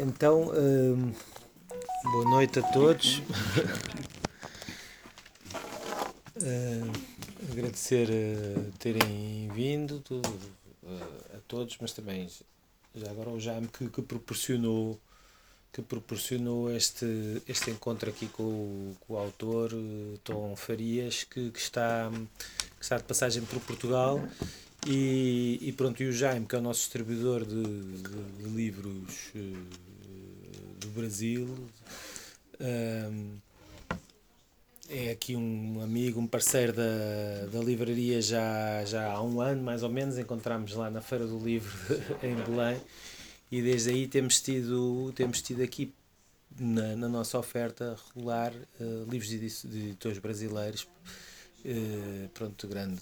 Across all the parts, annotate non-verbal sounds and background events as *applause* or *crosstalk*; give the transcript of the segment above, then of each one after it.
Então, hum, boa noite a todos. Hum, agradecer uh, terem vindo uh, a todos, mas também já agora o Jaime que, que proporcionou que proporcionou este, este encontro aqui com o, com o autor uh, Tom Farias, que, que, está, que está de passagem por Portugal e, e pronto, e o Jaime, que é o nosso distribuidor de, de, de livros uh, do Brasil, um, é aqui um amigo, um parceiro da, da livraria já, já há um ano, mais ou menos, encontramos lá na Feira do Livro *laughs* em Belém e desde aí temos tido, temos tido aqui na, na nossa oferta regular uh, livros de, editores brasileiros, uh, pronto, grande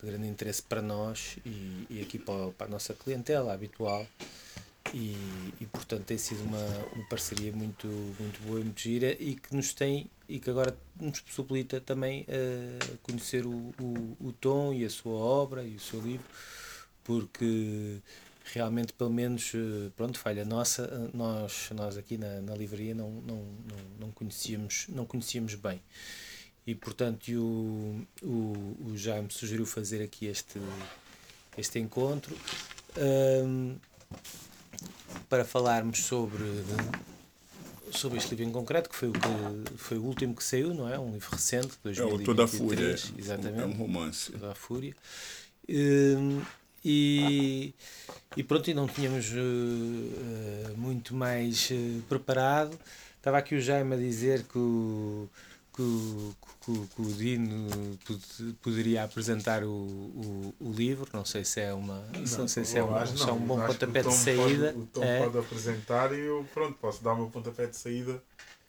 de grande interesse para nós e, e aqui para, para, a nossa clientela habitual. E, e portanto tem sido uma, uma parceria muito, muito boa e muito gira e que nos tem e que agora nos possibilita também uh, conhecer o, o, o Tom e a sua obra e o seu livro, porque realmente pelo menos uh, pronto falha nossa nós nós aqui na, na livraria não, não, não, não conhecíamos não conhecíamos bem e portanto o, o, o Jaime sugeriu fazer aqui este, este encontro um, para falarmos sobre, sobre este livro em concreto, que foi o, que, foi o último que saiu, não é? Um livro recente, de 2023. É o Toda a Fúria, exatamente, é um romance. Toda a Fúria. Um, e, e pronto, e não tínhamos uh, muito mais uh, preparado. Estava aqui o Jaime a dizer que o, que, que, que o Dino poderia apresentar o, o, o, livro. Não sei se é uma. Não, não sei se é, uma, se é um bom pontapé de saída. Pode, o Tom é. pode apresentar e eu pronto, posso dar o meu pontapé de saída.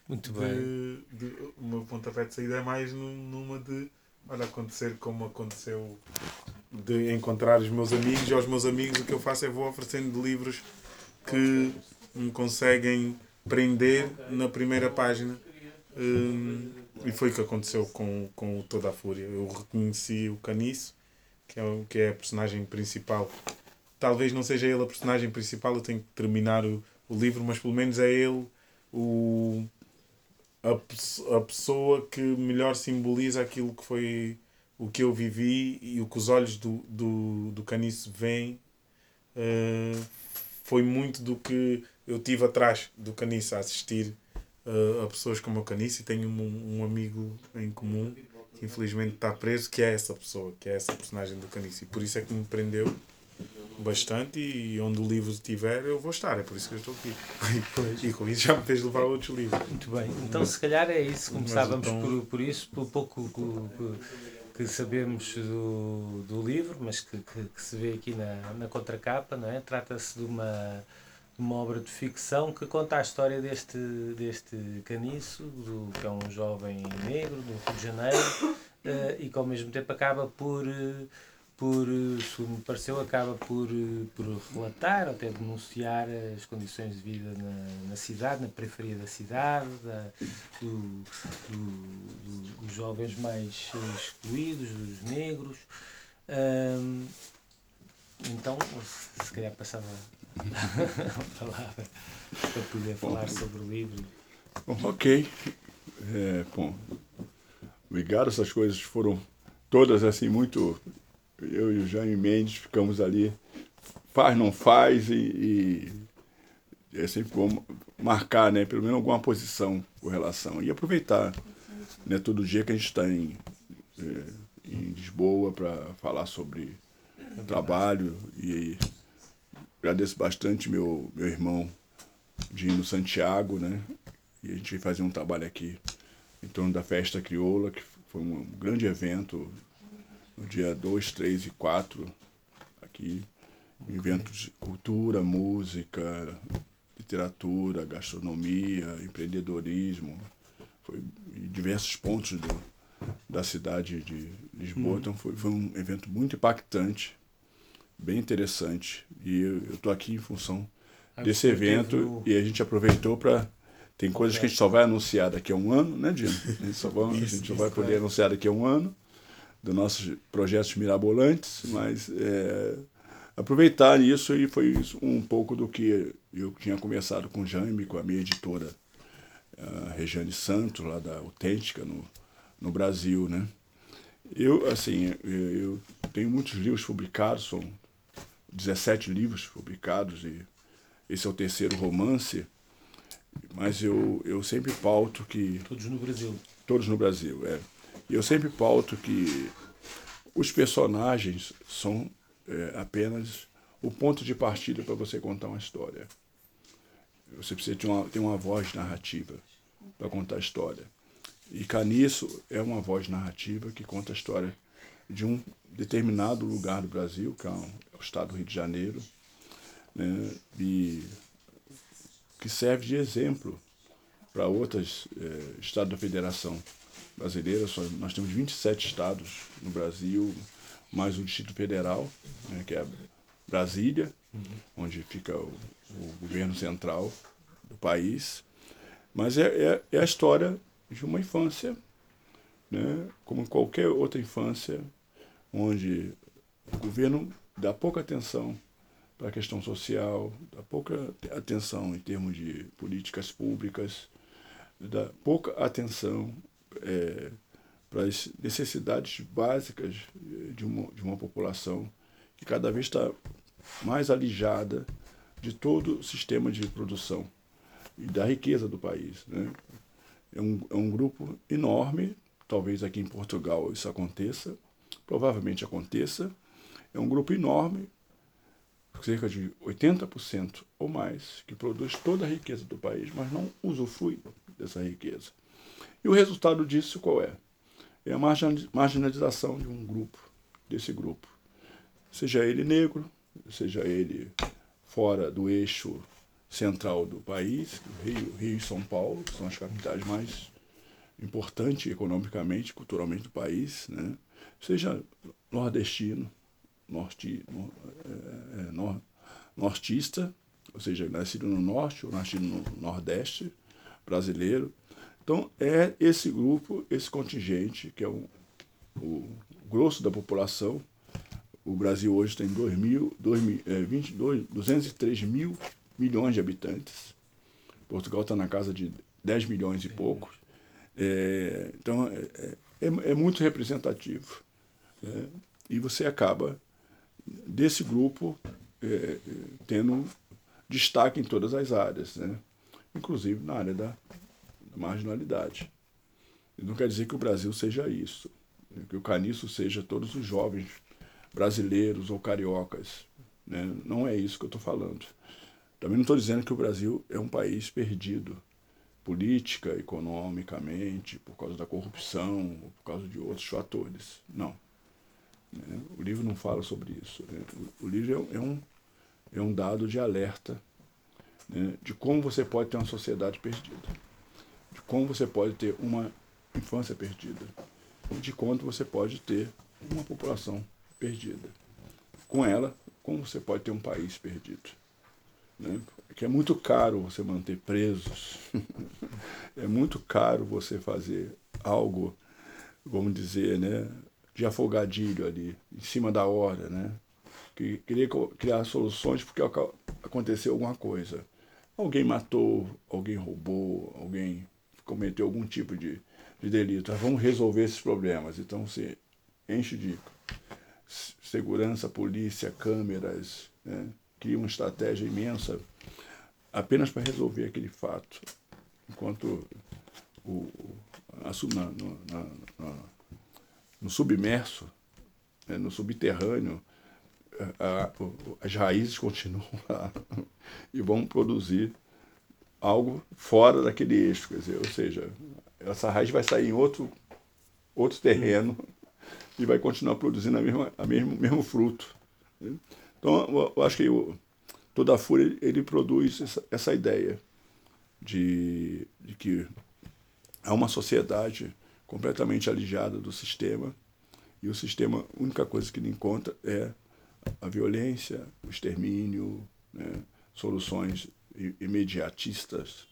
Muito de, bem. De, o meu pontapé de saída é mais numa de olha, acontecer como aconteceu de encontrar os meus amigos e aos meus amigos o que eu faço é vou oferecendo livros que me conseguem prender na primeira página. Hum, e foi o que aconteceu com, com Toda a Fúria. Eu reconheci o Caniço, que é, o, que é a personagem principal. Talvez não seja ele a personagem principal, eu tenho que terminar o, o livro, mas pelo menos é ele o, a, a pessoa que melhor simboliza aquilo que foi o que eu vivi e o que os olhos do, do, do Caniço veem. Uh, foi muito do que eu tive atrás do Caniço a assistir uh, a pessoas como o Canice e tenho um, um, amigo em comum que infelizmente está preso, que é essa pessoa, que é essa personagem do Canice. E por isso é que me prendeu bastante e onde o livro estiver eu vou estar, é por isso que eu estou aqui. *laughs* E, com isso já me fez levar outros livros. Muito bem, então se calhar é isso, começávamos então... por, por isso, por pouco que, que sabemos do, do livro, mas que, que, que se vê aqui na, na contracapa, não é? Trata-se de uma uma obra de ficção que conta a história deste, deste caniço, do, que é um jovem negro do Rio de Janeiro, uh, e que ao mesmo tempo acaba por, uh, por segundo me pareceu, acaba por, uh, por relatar até denunciar as condições de vida na, na cidade, na periferia da cidade, da, do, do, do, dos jovens mais excluídos, dos negros. então, se calhar passava palavra para poder falar bom, sobre o livro. Bom, ok. É, bom, obrigado. Essas coisas foram todas assim muito. Eu e o Jaime Mendes ficamos ali, faz, não faz, e, e é sempre bom marcar, né, pelo menos alguma posição com relação. E aproveitar né, todo dia que a gente está em, é, em Lisboa para falar sobre trabalho e Agradeço bastante meu, meu irmão Dino Santiago, né? E a gente vai fazer um trabalho aqui em torno da festa crioula, que foi um grande evento no dia 2, 3 e 4 aqui. Okay. Eventos de cultura, música, literatura, gastronomia, empreendedorismo. Foi em diversos pontos do, da cidade de Lisboa. Hum. Então foi, foi um evento muito impactante bem interessante. E eu estou aqui em função ah, desse evento e a gente aproveitou para. Tem coisas que a gente só vai anunciar daqui a um ano, né, Dino? *laughs* A gente só vai, isso, a gente só vai poder é. anunciar daqui a um ano dos nossos projetos mirabolantes, mas é, aproveitar isso e foi um pouco do que eu tinha começado com o Jaime, com a minha editora, a Regiane Santos, lá da Autêntica, no, no Brasil, né? Eu, assim, eu tenho muitos livros publicados, são 17 livros publicados e esse é o terceiro romance, mas eu, eu sempre pauto que... Todos no Brasil. Todos no Brasil, é. E eu sempre pauto que os personagens são é, apenas o ponto de partida para você contar uma história. Você precisa ter uma, ter uma voz narrativa para contar a história. E Caniço é uma voz narrativa que conta a história de um determinado lugar do Brasil, que é, é o estado do Rio de Janeiro, né, e que serve de exemplo para outros eh, estados da Federação Brasileira. nós temos 27 estados no Brasil, mais o Distrito Federal, né, que é Brasília, onde fica o, o, governo central do país. Mas é, é, é, a história de uma infância, né, como qualquer outra infância, onde o governo dá pouca atenção para a questão social, dá pouca atenção em termos de políticas públicas, dá pouca atenção é, para as necessidades básicas de uma, de uma população que cada vez está mais alijada de todo o sistema de produção e da riqueza do país. Né? É, um, é um grupo enorme, talvez aqui em Portugal isso aconteça, provavelmente aconteça. É um grupo enorme, cerca de 80% ou mais, que produz toda a riqueza do país, mas não usufrui dessa riqueza. E o resultado disso qual é? É a marginalização de um grupo, desse grupo. Seja ele negro, seja ele fora do eixo central do país, Rio, Rio e São Paulo, que são as capitais mais importantes economicamente, culturalmente do país, né? Seja nordestino, norte, é, é, nor, nortista, ou seja, nascido no norte ou nascido no nordeste brasileiro. Então, é esse grupo, esse contingente, que é o, o grosso da população. O Brasil hoje tem 2 mil, 2, é, 22, 203 mil milhões de habitantes. Portugal está na casa de 10 milhões e pouco. É, então, é, é, é, muito representativo. Né? E você acaba, desse grupo, é, tendo destaque em todas as áreas, né? inclusive na área da, da marginalidade. Não quer dizer que o Brasil seja isso, né? que o caniço seja todos os jovens brasileiros ou cariocas. Né? Não é isso que eu estou falando. Também não estou dizendo que o Brasil é um país perdido política, economicamente, por causa da corrupção, por causa de outros fatores. Não. Né? O livro não fala sobre isso. Né? O, livro é, é, um, é um dado de alerta né? de como você pode ter uma sociedade perdida, de como você pode ter uma infância perdida, de quanto você pode ter uma população perdida. Com ela, como você pode ter um país perdido. Né? Que é muito caro você manter presos, *laughs* é muito caro você fazer algo, vamos dizer, né, de afogadilho ali, em cima da hora, né? Que queria criar soluções porque aconteceu alguma coisa. Alguém matou, alguém roubou, alguém cometeu algum tipo de, de delito. Vamos resolver esses problemas. Então se enche de segurança, polícia, câmeras, né? cria uma estratégia imensa apenas para resolver aquele fato. Enquanto o, a, na, na, na, no submerso, né, no subterrâneo, a, a, as raízes continuam lá *laughs* e vão produzir algo fora daquele eixo, quer dizer, ou seja, essa raiz vai sair em outro, outro terreno e vai continuar produzindo a mesma, a mesmo, mesmo fruto. Né? Então, eu acho que toda a fúria ele produz essa, essa ideia de, de que há uma sociedade completamente alijada do sistema, e o sistema, a única coisa que ele encontra é a violência, o extermínio, né, soluções imediatistas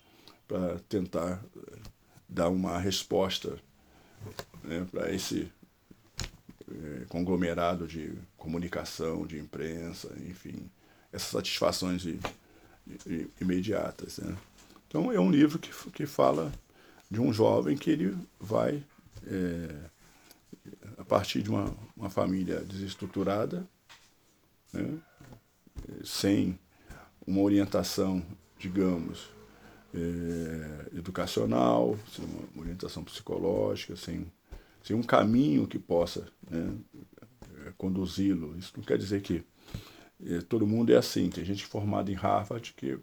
para tentar eh, dar uma resposta né, para esse é, conglomerado de comunicação, de imprensa, enfim, essas satisfações imediatas. Né? Então é um livro que, que fala de um jovem que ele vai, é, a partir de uma, uma família desestruturada, né? sem uma orientação, digamos, é, educacional, sem uma orientação psicológica, sem, sem um caminho que possa né, conduzi-lo. Isso não quer dizer que é, todo mundo é assim. Tem gente formada em Harvard que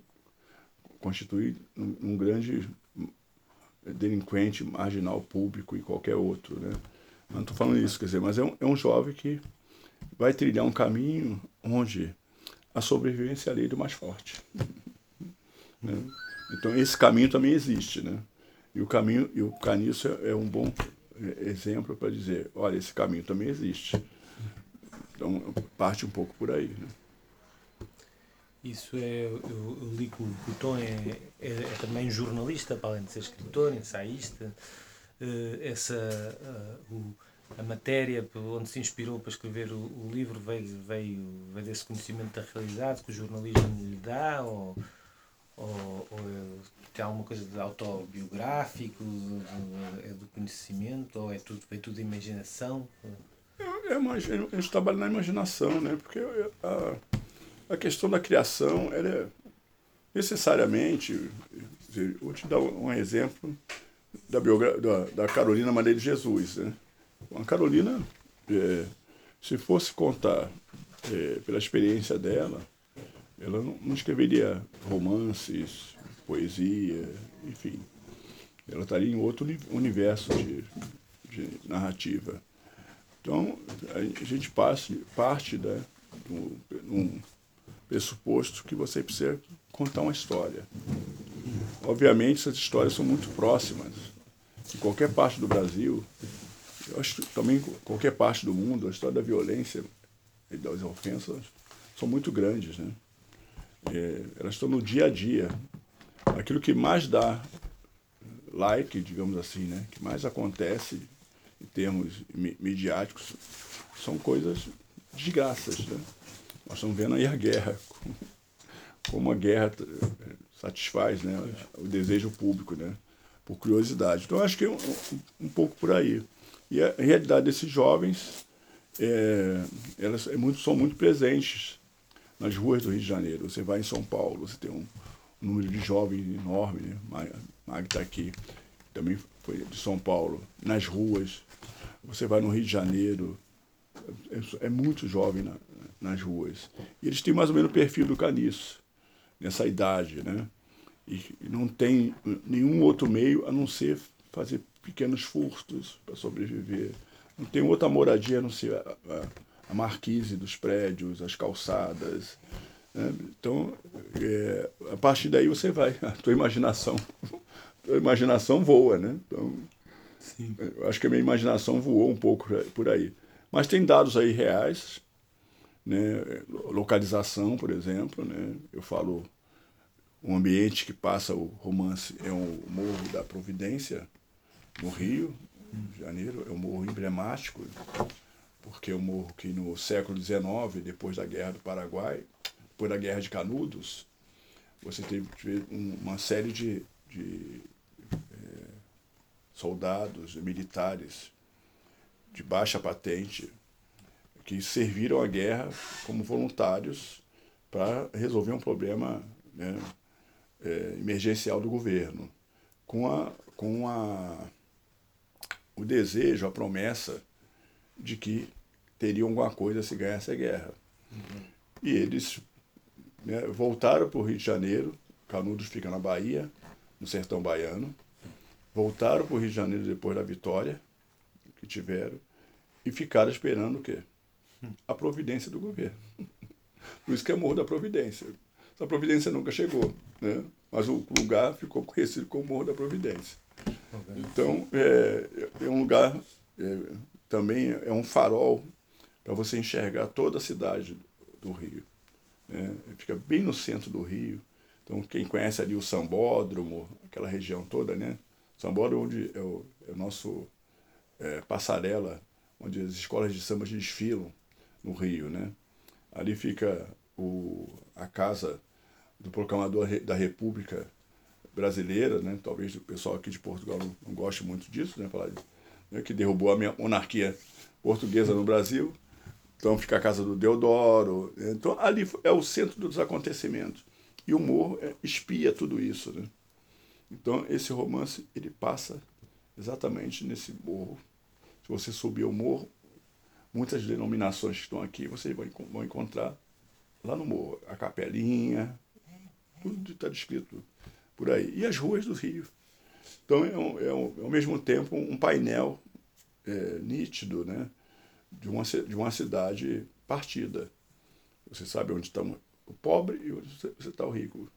constitui um, um grande delinquente marginal público e qualquer outro, né? Não estou falando isso, quer dizer, mas é um, é um jovem que vai trilhar um caminho onde a sobrevivência é a lei do mais forte. *laughs* né? Então esse caminho também existe, né? E o caminho e o Caniço é, é um bom exemplo para dizer, olha, esse caminho também existe. Então parte um pouco por aí. Né? Isso é, eu, eu li que o, Tom é, é, é, também jornalista, para além de ser escritor, ensaísta. Uh, essa, uh, o, a matéria onde se inspirou para escrever o, o, livro veio, veio, veio desse conhecimento da realidade que o jornalismo lhe dá, ou, ou, ou é, tem alguma coisa de autobiográfico, é do conhecimento, ou é tudo, é tudo imaginação? Eu, eu imagino, gente trabalha na imaginação, né? Porque a, a questão da criação ela é necessariamente. Vou te dar um exemplo da, da, da Carolina Maria de Jesus. Né? A Carolina, é, se fosse contar é, pela experiência dela, ela não, não escreveria romances, poesia, enfim. Ela estaria em outro universo de, de narrativa. Então, a gente parte, parte da, um, um, pressuposto que você precisa contar uma história. Obviamente, essas histórias são muito próximas. Em qualquer parte do Brasil, eu acho que também qualquer parte do mundo, a história da violência e das ofensas são muito grandes. Né? É, elas estão no dia a dia. Aquilo que mais dá like, digamos assim, né? que mais acontece em termos midiáticos, são coisas desgraças. Né? Nós estamos vendo aí a guerra, como a guerra satisfaz né, o desejo público, né, por curiosidade. Então, acho que é um, um, pouco por aí. E a realidade desses jovens, é, elas é muito, são muito presentes nas ruas do Rio de Janeiro. Você vai em São Paulo, você tem um, um número de jovens enorme, né? Mag está aqui, também foi de São Paulo, nas ruas. Você vai no Rio de Janeiro, é, é muito jovem na, nas ruas. E eles têm mais ou menos o perfil do caniço, nessa idade, né? E não tem nenhum outro meio a não ser fazer pequenos furtos para sobreviver. Não tem outra moradia a não ser a, a, a marquise dos prédios, as calçadas. Né? Então, é, a partir daí você vai, *laughs* a tua imaginação, a tua imaginação voa, né? Então, Sim. acho que a minha imaginação voou um pouco por aí. Mas tem dados aí reais, né? localização, por exemplo. Né? Eu falo, um ambiente que passa o romance é o Morro da Providência, no Rio de Janeiro, é um morro emblemático, porque é um morro que no século XIX, depois da Guerra do Paraguai, depois da Guerra de Canudos, você teve uma série de, de é, soldados militares de baixa patente que serviram à guerra como voluntários para resolver um problema né, é, emergencial do governo, com, a, com a, o desejo, a promessa de que teriam alguma coisa se ganhasse a guerra. Uhum. E eles né, voltaram para o Rio de Janeiro, Canudos fica na Bahia, no sertão baiano, voltaram para o Rio de Janeiro depois da vitória que tiveram e ficaram esperando o quê? A providência do governo. Por isso que é Morro da Providência. Essa providência nunca chegou, né? mas o lugar ficou conhecido como Morro da Providência. Então, é, é um lugar, é, também é um farol para você enxergar toda a cidade do Rio. Né? Fica bem no centro do Rio. Então, quem conhece ali o Sambódromo, aquela região toda, né? Sambódromo onde é o, é o nosso é, passarela, onde as escolas de samba desfilam no Rio, né? Ali fica o, a casa do proclamador da República Brasileira, né? talvez o pessoal aqui de Portugal não, não goste muito disso, né? Falar, né? que derrubou a monarquia portuguesa no Brasil. Então fica a casa do Deodoro. Então ali é o centro dos acontecimentos. E o morro é, espia tudo isso. Né? Então esse romance ele passa exatamente nesse morro. Se você subir o morro, muitas denominações que estão aqui, você vai, vão encontrar lá no morro. A capelinha, tudo está descrito por aí. E as ruas do Rio. Então é, um, é, um, ao mesmo tempo um painel é, nítido né, de, uma, de uma cidade partida. Você sabe onde está o pobre e onde você está o rico.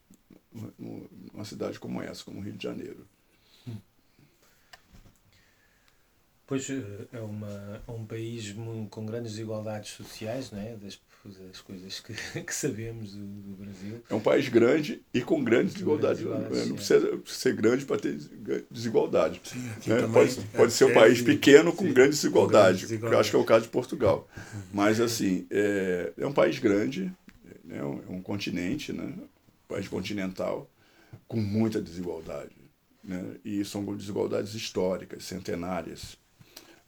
Numa cidade como essa, como o Rio de Janeiro. Pois é, uma, é um país com grandes desigualdades sociais, não é? Das, das coisas que, *laughs* que sabemos do, do, Brasil. É um país grande e com grandes desigualdades. Não precisa ser grande para ter desigualdade. Sim, né? Pode, pode ser um é país pequeno com sim, grande desigualdade, com grande que eu acho que é o caso de Portugal. Mas, assim, é, é um país grande, né? é um continente, né? um país continental, com muita desigualdade. Né? E são desigualdades históricas, centenárias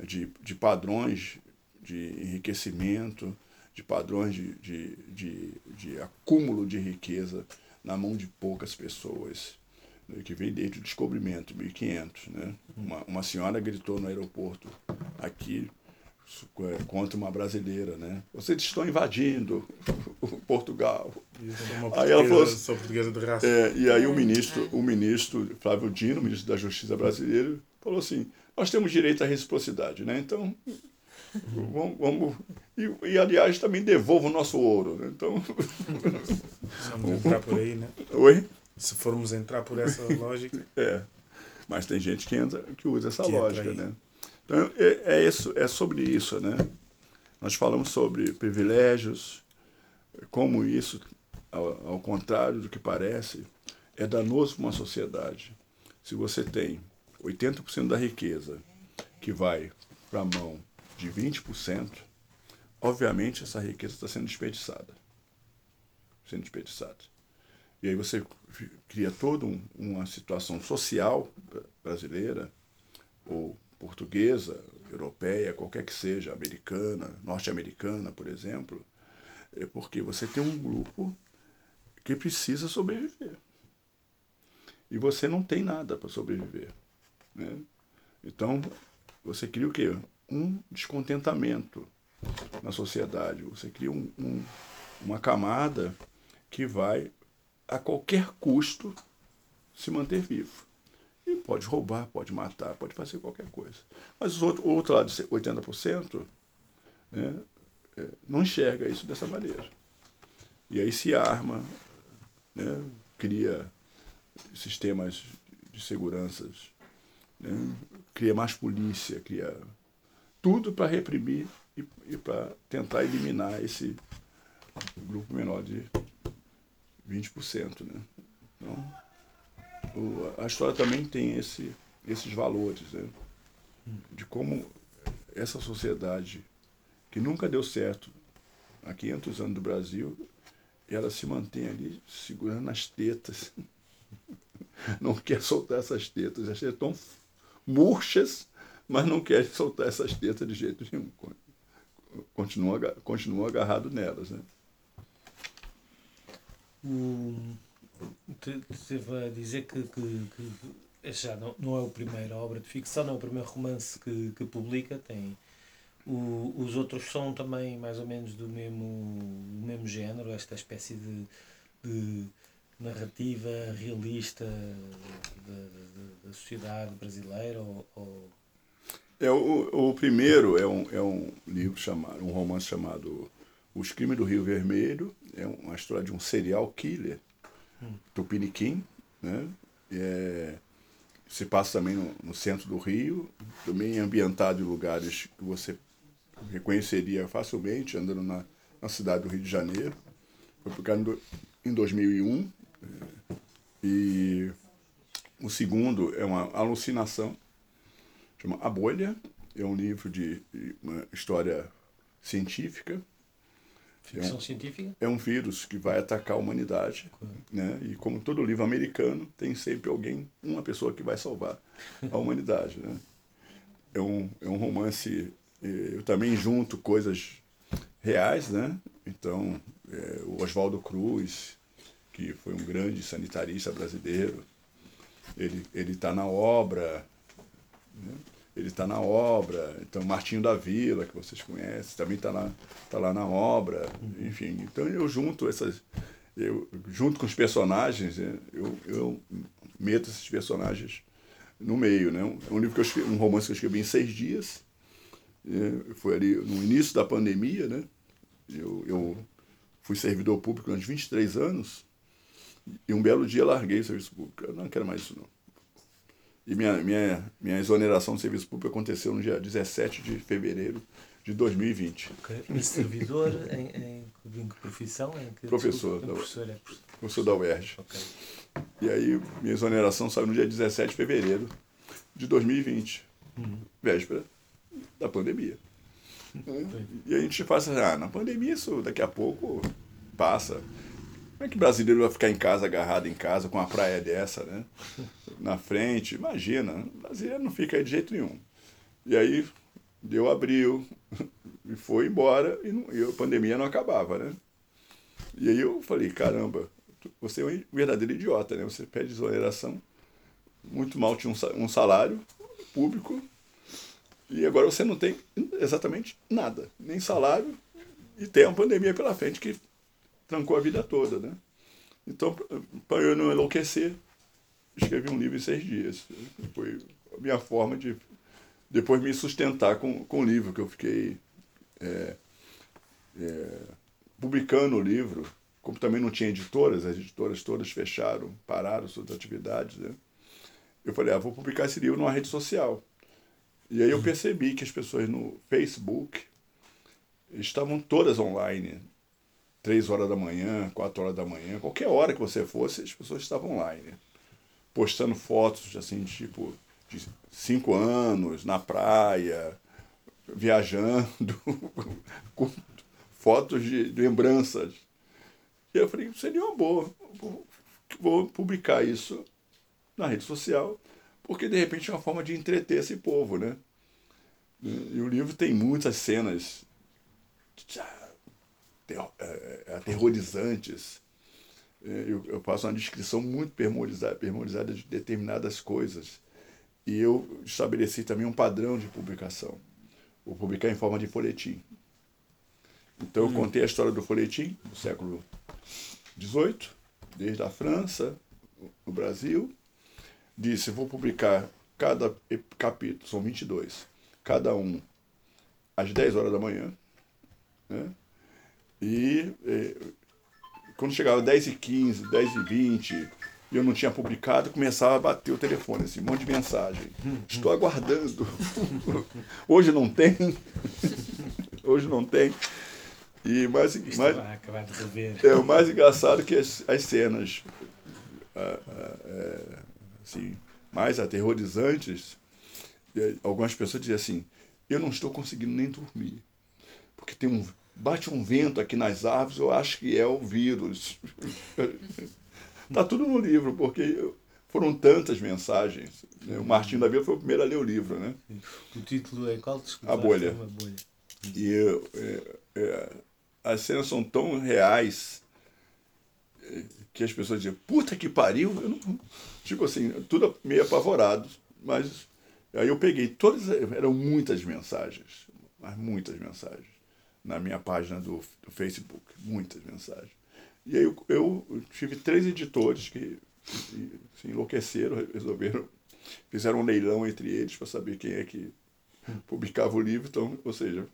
de, de padrões de enriquecimento, de padrões de, de, de, de acúmulo de riqueza na mão de poucas pessoas, né, que vem desde o descobrimento, 1500. Né? Uma, uma senhora gritou no aeroporto aqui é, contra uma brasileira, né? Vocês estão invadindo Portugal. É aí ela falou, sou portuguesa de raça. É, e aí o ministro, o ministro Flávio Dino, ministro da Justiça brasileiro, falou assim: nós temos direito à reciprocidade, né? Então, vamos. vamos e, e, aliás, também devolva o nosso ouro, né? Então. Vamos entrar por aí, né? Oi? Se formos entrar por essa lógica. *laughs* É. Mas tem gente que, entra, que usa essa que lógica, né? Então, é, é, isso, é sobre isso, né? Nós falamos sobre privilégios, como isso, ao, ao contrário do que parece, é danoso para uma sociedade. Se você tem 80% da riqueza que vai para a mão de 20%, obviamente essa riqueza está sendo desperdiçada. Sendo desperdiçada. E aí você cria toda um, uma situação social brasileira, ou portuguesa, europeia, qualquer que seja, americana, norte-americana, por exemplo, é porque você tem um grupo que precisa sobreviver. E você não tem nada para sobreviver. Né? Então, você cria o quê? Um descontentamento na sociedade. Você cria um, um, uma camada que vai, a qualquer custo, se manter vivo. E pode roubar, pode matar, pode fazer qualquer coisa. Mas outro, o outro lado, 80%, né, é, não enxerga isso dessa maneira. E aí se arma, né, cria sistemas de seguranças né? cria mais polícia, cria tudo para reprimir e, e para tentar eliminar esse grupo menor de 20%. Né? Então, o, a história também tem esse, esses valores, né? de como essa sociedade que nunca deu certo há 500 anos do Brasil, ela se mantém ali segurando as tetas. *laughs* Não quer soltar essas tetas, as tetas tão murchas, mas não querem soltar essas tetas de jeito nenhum. Continua, continua agarrado nelas. Né? Vai dizer que, que, que já não, não é a primeira obra de ficção, não é o primeiro romance que, que publica, tem o, os outros são também mais ou menos do mesmo, do mesmo género, esta espécie de, de narrativa realista da, da, da sociedade brasileira? Ou, ou... É, o, o primeiro é um, é um livro chamado, um romance chamado Os Crimes do Rio Vermelho, é uma história de um serial killer, hum. tupiniquim, né? É, se passa também no, no, centro do Rio, também ambientado em lugares que você reconheceria facilmente andando na, na cidade do Rio de Janeiro. Foi publicado em 2001 e o segundo é uma alucinação, chama A Bolha, é um livro de, uma história científica, Ficção é um, científica? É um vírus que vai atacar a humanidade. Claro. Né? E como todo livro americano, tem sempre alguém, uma pessoa que vai salvar a *laughs* humanidade. Né? É, um, é um romance. Eh, eu também junto coisas reais, né? Então, é, o Oswaldo Cruz, que foi um grande sanitarista brasileiro, ele está na obra. Né? ele está na obra. Então, Martinho da Vila, que vocês conhecem, também está lá, tá lá na obra. Enfim, então eu junto essas. Eu, junto com os personagens, né, eu, eu meto esses personagens no meio. Né? Um, livro que eu escrevi, um romance que eu escrevi em seis dias. É, foi ali no início da pandemia, né? Eu, eu fui servidor público durante 23 anos e um belo dia larguei o serviço público. Eu não quero mais isso, não. E minha, minha, minha exoneração do serviço público aconteceu no dia 17 de fevereiro de 2020. Okay. E servidor em, em, em que profissão? Em que, professor. Desculpa, da, professor, é professor da UERJ. Okay. E aí minha exoneração saiu no dia 17 de fevereiro de 2020, uhum. véspera da pandemia. Uhum. E a gente faz assim, ah, na pandemia isso daqui a pouco passa. Como é que brasileiro vai ficar em casa, agarrado em casa, com uma praia dessa, né? Na frente, imagina, brasileiro não fica aí de jeito nenhum. E aí deu abril, e foi embora, e, não, e a pandemia não acabava, né? E aí eu falei, caramba, você é um verdadeiro idiota, né? Você pede exoneração, muito mal tinha um salário público, e agora você não tem exatamente nada, nem salário, e tem uma pandemia pela frente que trancou a vida toda, né? Então, para eu não enlouquecer, escrevi um livro em seis dias. Foi a minha forma de depois me sustentar com, com o livro, que eu fiquei é, é, publicando o livro. Como também não tinha editoras, as editoras todas fecharam, pararam suas atividades, né? Eu falei, ah, vou publicar esse livro numa rede social. E aí eu percebi que as pessoas no Facebook estavam todas online, três horas da manhã, quatro horas da manhã, qualquer hora que você fosse, as pessoas estavam online, postando fotos assim, tipo, de cinco anos, na praia, viajando, *laughs* com fotos de, lembranças. E eu falei, seria uma boa, vou publicar isso na rede social, porque de repente é uma forma de entreter esse povo, né? E o livro tem muitas cenas aterrorizantes. É, eu, eu faço uma descrição muito permorizada, permorizada de determinadas coisas. E eu estabeleci também um padrão de publicação. Vou publicar em forma de folhetim. Então eu hum. contei a história do folhetim do século XVIII, desde a França, o Brasil. Disse, vou publicar cada capítulo, são 22, cada um às 10 horas da manhã. Né? E eh, quando chegava 10 e 15, 10 e 20, e eu não tinha publicado, começava a bater o telefone, assim, um monte de mensagem. Estou aguardando. *laughs* Hoje não tem. *laughs* Hoje não tem. E mais, mais, é o mais engraçado que as, as cenas ah, ah, é, assim, mais aterrorizantes, algumas pessoas diziam assim, eu não estou conseguindo nem dormir. Porque tem um, bate um vento aqui nas árvores, eu acho que é o vírus. Está *laughs* tudo no livro, porque foram tantas mensagens. Né? O Martinho da Vila foi o primeiro a ler o livro. Né? O título é qual? Desculpa, a bolha. bolha. E é, é, as cenas são tão reais é, que as pessoas dizem, puta que pariu. Eu não... Tipo assim, tudo meio apavorado. Mas aí eu peguei todas, eram muitas mensagens, mas muitas mensagens na minha página do, do Facebook, muitas mensagens. E aí eu, eu tive três editores que se enlouqueceram, resolveram, fizeram um leilão entre eles para saber quem é que publicava o livro, então, ou seja,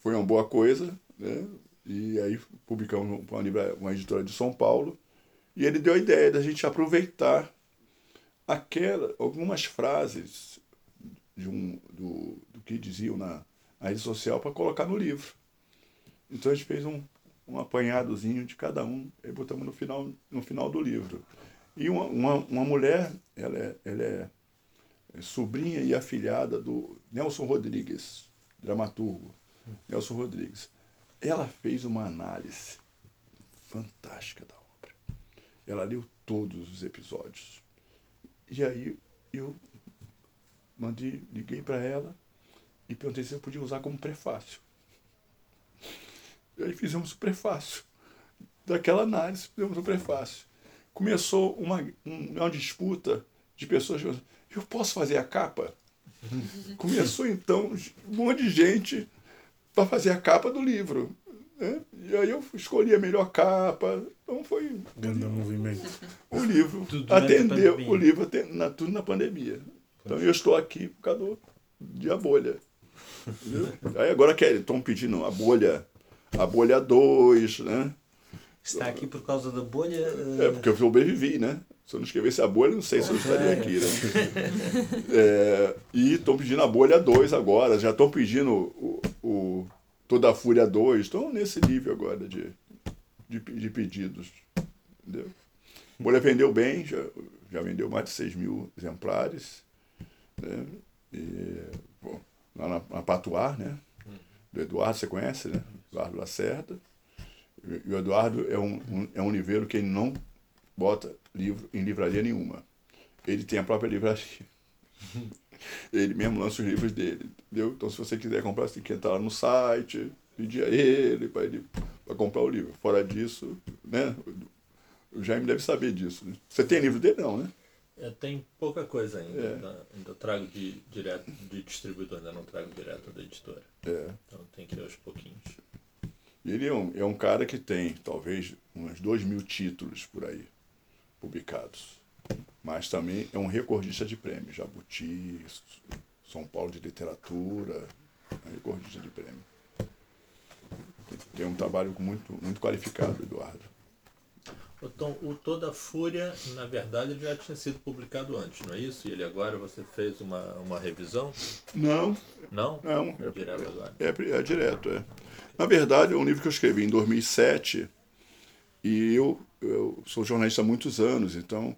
foi uma boa coisa, né? E aí publicamos uma, uma editora de São Paulo, e ele deu a ideia da gente aproveitar aquela, algumas frases de um, do, do que diziam na, na rede social para colocar no livro. Então a gente fez um, um apanhadozinho de cada um e botamos no final, no final do livro. E uma, uma, uma mulher, ela é, ela é sobrinha e afilhada do Nelson Rodrigues, dramaturgo. Nelson Rodrigues. ela fez uma análise fantástica da obra. Ela leu todos os episódios. E aí eu mandei, liguei para ela e perguntei se eu podia usar como prefácio. E aí fizemos o prefácio. Daquela análise, fizemos o prefácio. Começou uma, uma disputa de pessoas. Eu posso fazer a capa? *laughs* Começou então um monte de gente para fazer a capa do livro. Né? E aí eu escolhi a melhor capa. Então foi. Grande movimento. O livro Tudo atendeu, o livro atendeu, na, tudo na pandemia. Então eu estou aqui por causa do, de a bolha. *laughs* Entendeu? Aí agora querem, estão pedindo a bolha, a bolha 2, né? Está aqui por causa da bolha. É, eh, porque eu sobrevivi, né? Se eu não escrevesse a bolha, não sei se eu estaria aqui, né? *laughs* É, e estão pedindo a bolha 2 agora, já estão pedindo o, o Toda a Fúria 2, estão nesse nível agora de, de, de pedidos. Entendeu? A bolha vendeu bem, já, já vendeu mais de 6 mil exemplares. Né? E, bom, lá na, na Patuar, né? Do Eduardo, você conhece, né? Eduardo Lacerda. E o Eduardo é um, um, é um livreiro que ele não bota livro em livraria nenhuma. Ele tem a própria livraria. *laughs* Ele mesmo lança os livros dele, entendeu? Então, se você quiser comprar, você tem que entrar lá no site, pedir a ele para ele pra comprar o livro. Fora disso, né? O Jaime deve saber disso. Né? Você tem livro dele, não, né? É, tem pouca coisa ainda. É. Ainda, ainda trago de, direto de distribuidor, ainda não trago direto da editora. É. Então tem que ir aos pouquinhos. Ele é um, é um cara que tem, talvez, uns dois mil títulos por aí publicados. Mas também é um recordista de prêmios. Jabuti, São Paulo de Literatura, é um recordista de prêmio. Tem um trabalho muito, muito qualificado, Eduardo. O, Tom, o Toda Fúria, na verdade, já tinha sido publicado antes, não é isso? E ele agora você fez uma, uma revisão? Não, Não? não. É direto agora. É, é direto, é. Na verdade, é um livro que eu escrevi em 2007 e eu, eu sou jornalista há muitos anos, então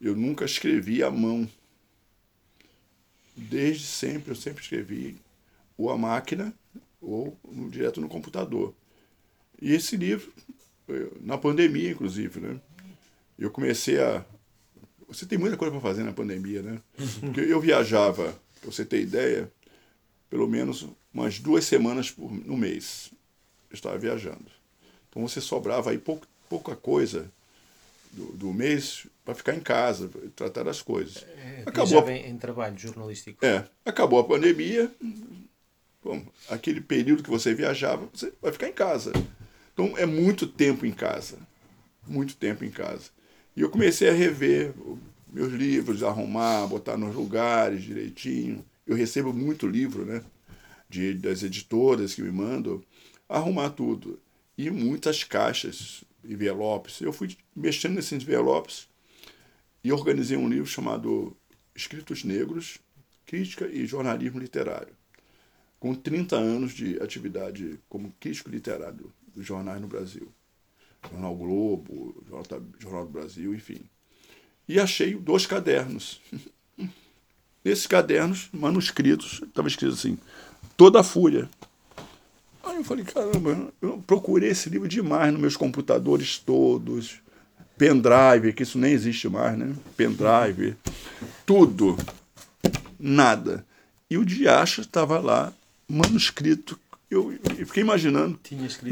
eu nunca escrevi à mão. Desde sempre, eu sempre escrevi ou à máquina ou direto no computador. E esse livro, na pandemia, inclusive, né? Eu comecei a. Você tem muita coisa para fazer na pandemia, né? *laughs* Porque eu viajava, para você ter ideia, pelo menos umas duas semanas por, no mês. Eu estava viajando. Então você sobrava aí pouco, pouca coisa do, do mês para ficar em casa, tratar das coisas. eh, Acabou. em trabalho jornalístico. É, acabou a pandemia, bom, aquele período que você viajava, você vai ficar em casa. Então é muito tempo em casa, muito tempo em casa. E eu comecei a rever meus livros, arrumar, botar nos lugares direitinho. Eu recebo muito livro, né, de, das editoras que me mandam, arrumar tudo. E muitas caixas, envelopes. Eu fui mexendo nesses envelopes e organizei um livro chamado Escritos Negros, Crítica e Jornalismo Literário, com 30 anos de atividade como crítico literário dos jornais no Brasil. Jornal Globo, Jornal, do Brasil, enfim. E achei dois cadernos. *laughs* Nesses cadernos, manuscritos, estava escrito assim, Toda a Fúria. Aí eu falei, caramba, eu procurei esse livro demais nos meus computadores todos, pendrive, que isso nem existe mais, né? Pendrive, tudo, nada. E o Diacha estava lá, manuscrito. Eu, eu fiquei imaginando,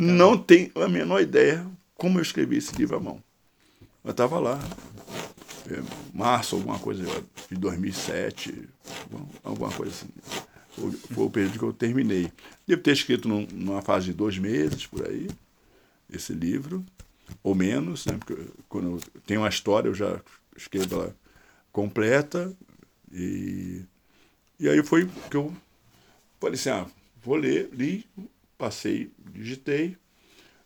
não tenho a menor ideia como eu escrevi esse livro à mão. Eu estava lá, é, março, alguma coisa de 2007, alguma coisa assim. Foi, foi o período que eu terminei. Devo ter escrito num- numa fase de dois meses, por aí, esse livro, ou menos, né? Porque quando eu tenho uma história, eu já escrevo ela completa. E, e aí foi que eu falei assim, ah, vou ler, li, passei, digitei,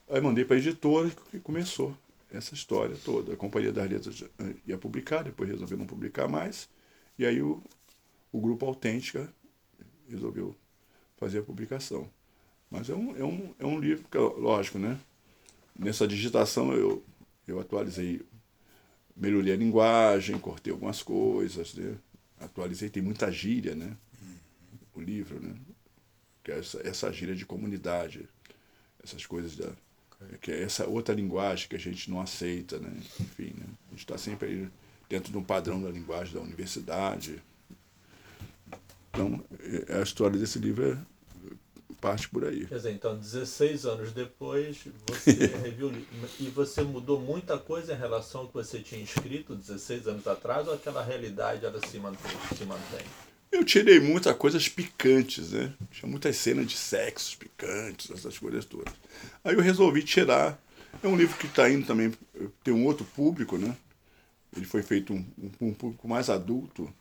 aí mandei para a editora e começou essa história toda. A Companhia das Letras eh, ia publicar, depois resolveu não publicar mais, e aí o, o Grupo Autêntica resolveu fazer a publicação. Mas é um, é um, é um livro, que, lógico, né? Nessa digitação eu, eu atualizei, melhorei a linguagem, cortei algumas coisas, né? atualizei, tem muita gíria, né? O livro, né? Que é essa, essa gíria de comunidade, essas coisas da que é essa outra linguagem que a gente não aceita, né? Enfim, né? a gente está sempre aí dentro de um padrão da linguagem da universidade. Então, é, a história desse livro é, parte por aí. Quer dizer, então, 16 anos depois, você *laughs* reviu e você mudou muita coisa em relação ao que você tinha escrito 16 anos atrás, ou aquela realidade ela se mantém? Se mantém? Eu tirei muitas coisas picantes, né? Tinha muitas cenas de sexos picantes, essas coisas todas. Aí eu resolvi tirar. É um livro que está indo também, tem um outro público, né? Ele foi feito um, um, um público mais adulto.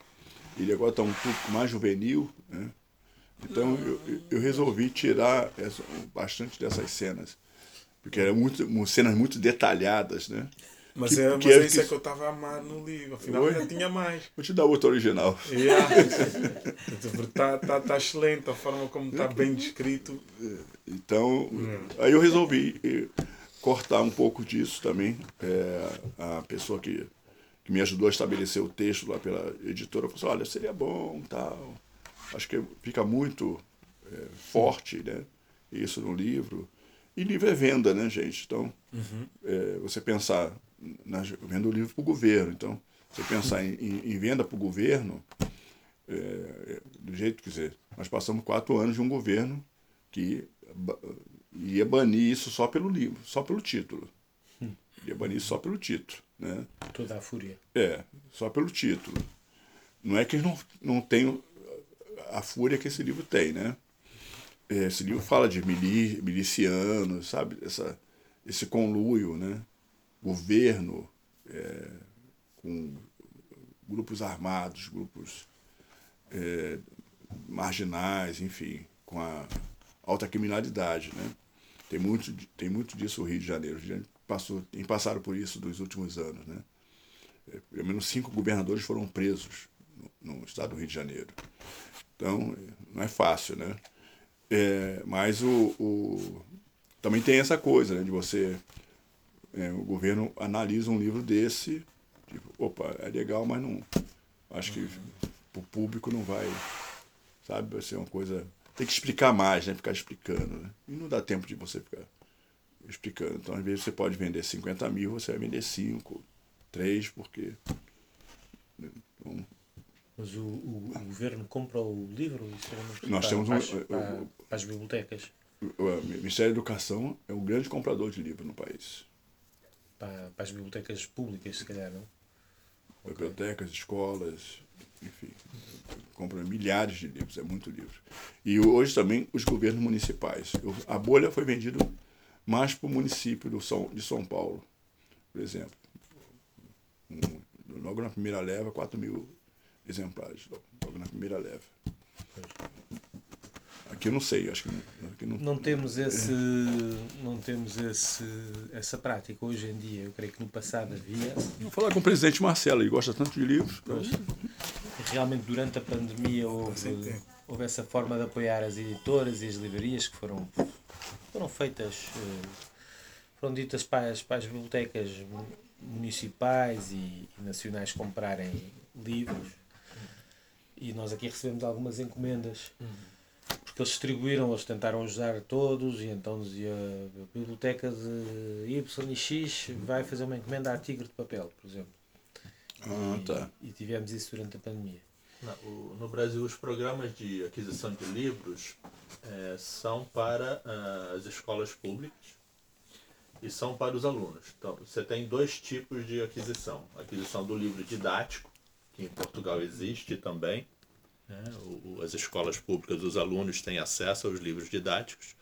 Ele agora está um público mais juvenil, né? Então eu, eu resolvi tirar essa, bastante dessas cenas. Porque eram muito, cenas muito detalhadas, né? Mas, que, é, mas que é, é isso que... é que eu estava a amar no livro, afinal já tinha mais. Vou te dar outro original. Yeah. *laughs* *laughs* tá, tá, tá excelente a forma como está bem descrito. Então, hum. aí eu resolvi eh, cortar um pouco disso também. É, a pessoa que, que me ajudou a estabelecer o texto lá pela editora falou assim, olha, seria bom, tal. Acho que fica muito é, forte, né? Isso no livro. E livro é venda, né, gente? Então, uhum. é, você pensar na venda o livro para o governo. Então, você pensar em, em, em venda para o governo, é, do jeito que dizer, nós passamos quatro anos de um governo que ia banir isso só pelo livro, só pelo título. Ia banir isso só pelo título. Né? Toda a fúria. É, só pelo título. Não é que eles não, não tenham a fúria que esse livro tem, né? Esse livro fala de mili, milicianos, sabe? Essa, esse conluio, né? Governo é, com grupos armados, grupos é, marginais, enfim, com a alta criminalidade, né? Tem muito, tem muito disso o Rio de Janeiro. Passou, tem passado por isso nos últimos anos, né? É, pelo menos cinco governadores foram presos no, no, estado do Rio de Janeiro. Então, não é fácil, né? É, mas o, o, também tem essa coisa, né, de você é, o governo analisa um livro desse, tipo, opa, é legal, mas não. Acho que o público não vai. Sabe, vai ser uma coisa. Tem que explicar mais, né? Ficar explicando. Né? E não dá tempo de você ficar explicando. Então, às vezes, você pode vender 50 mil, você vai vender 5, 3, porque. Né? Então, mas o, o, o, governo compra o livro? Nós temos um, para, para, para as bibliotecas. O Ministério da Educação é o grande comprador de livro no país para, para as bibliotecas públicas, se calhar, não? Bibliotecas, okay. escolas, enfim, compram milhares de livros, é muito livro. E hoje também os governos municipais. Eu, a bolha foi vendida mais para o município do São, de São Paulo, por exemplo. Um, logo na primeira leva, 4 mil exemplares, logo na primeira leva. Aqui eu não sei, acho que não, não, não temos esse não temos esse essa prática hoje em dia. Eu creio que no passado havia. Vou falar com o presidente Marcelo, ele gosta tanto de livros. Pois. Realmente durante a pandemia houve, houve essa forma de apoiar as editoras e as livrarias que foram foram feitas eh, foram ditas para as, para as bibliotecas municipais e, e nacionais comprarem livros e nós aqui recebemos algumas encomendas. Uhum porque eles distribuíram, eles tentaram ajudar todos e então dizia a biblioteca de Y e X vai fazer uma encomenda a Tigre de Papel, por exemplo. Ah, e, tá. e tivemos isso durante a pandemia. No, no Brasil, os programas de aquisição de livros é, são para uh, as escolas públicas e são para os alunos. Então, você tem dois tipos de aquisição: a aquisição do livro didático, que em Portugal existe também, né? As escolas públicas, os alunos têm acesso aos livros didáticos.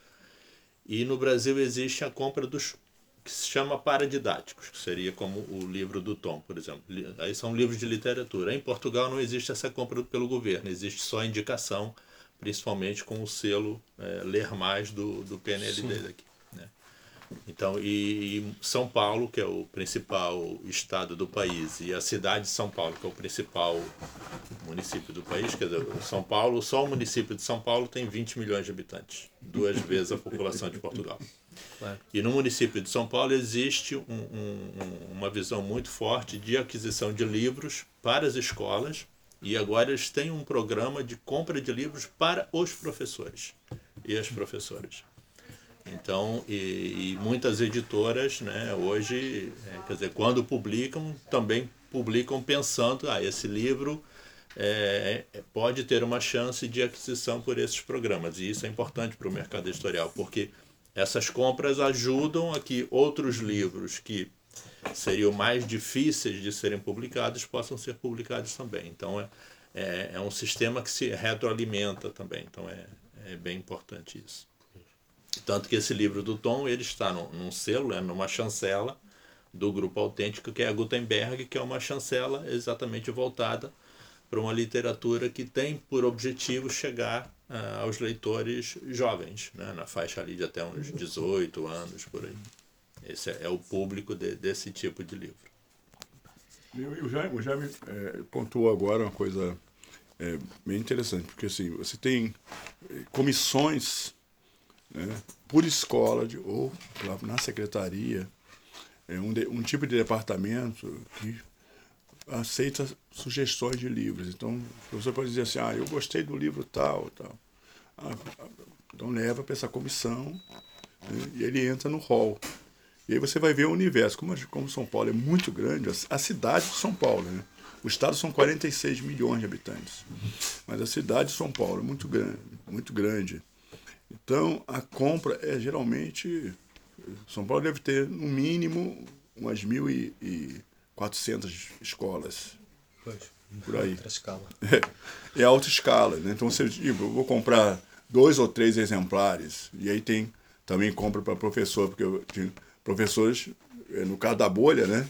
E no Brasil existe a compra dos que se chama paradidáticos, que seria como o livro do Tom, por exemplo. Aí são livros de literatura. Em Portugal não existe essa compra pelo governo, existe só indicação, principalmente com o selo é, Ler Mais do, do PNLD Sim. daqui. Então, e, e, São Paulo, que é o principal estado do país, e a cidade de São Paulo, que é o principal município do país, quer dizer, São Paulo, só o município de São Paulo tem 20 milhões de habitantes, duas vezes a população de Portugal. E no município de São Paulo existe um, um, uma visão muito forte de aquisição de livros para as escolas, e agora eles têm um programa de compra de livros para os professores e as professoras. Então, e, e muitas editoras, né, hoje, é, quer dizer, quando publicam, também publicam pensando, ah, esse livro é, pode ter uma chance de aquisição por esses programas. E isso é importante para o mercado editorial, porque essas compras ajudam a que outros livros que seriam mais difíceis de serem publicados possam ser publicados também. Então é, é, é um sistema que se retroalimenta também. Então é, é bem importante isso. Tanto que esse livro do Tom ele está num, num selo, é numa chancela do grupo autêntico que é a Gutenberg, que é uma chancela exatamente voltada para uma literatura que tem por objetivo chegar uh, aos leitores jovens, né, na faixa ali de até uns 18 anos por aí. Esse é, é o público de, desse tipo de livro. O Jaime, o Jaime é, pontuou agora uma coisa é, bem interessante, porque assim, você tem é, comissões né, por escola de, ou na secretaria, é um, de, um tipo de departamento que aceita sugestões de livros. Então, o professor pode dizer assim, ah, eu gostei do livro tal, tal. Ah, então leva para essa comissão né, e ele entra no hall. E aí você vai ver o universo. Como, como São Paulo é muito grande, a, a cidade de São Paulo, né? O estado são 46 milhões de habitantes. Mas a cidade de São Paulo é muito grande, muito grande. Então, a compra é geralmente. São Paulo deve ter, no mínimo, umas 1.400 escolas. Pois, por aí. Outra escala. É, é alta escala. Né? Então, você, tipo, eu vou comprar dois ou três exemplares. E aí tem também compra para professor, porque eu tinha professores, eh, no caso da bolha, né?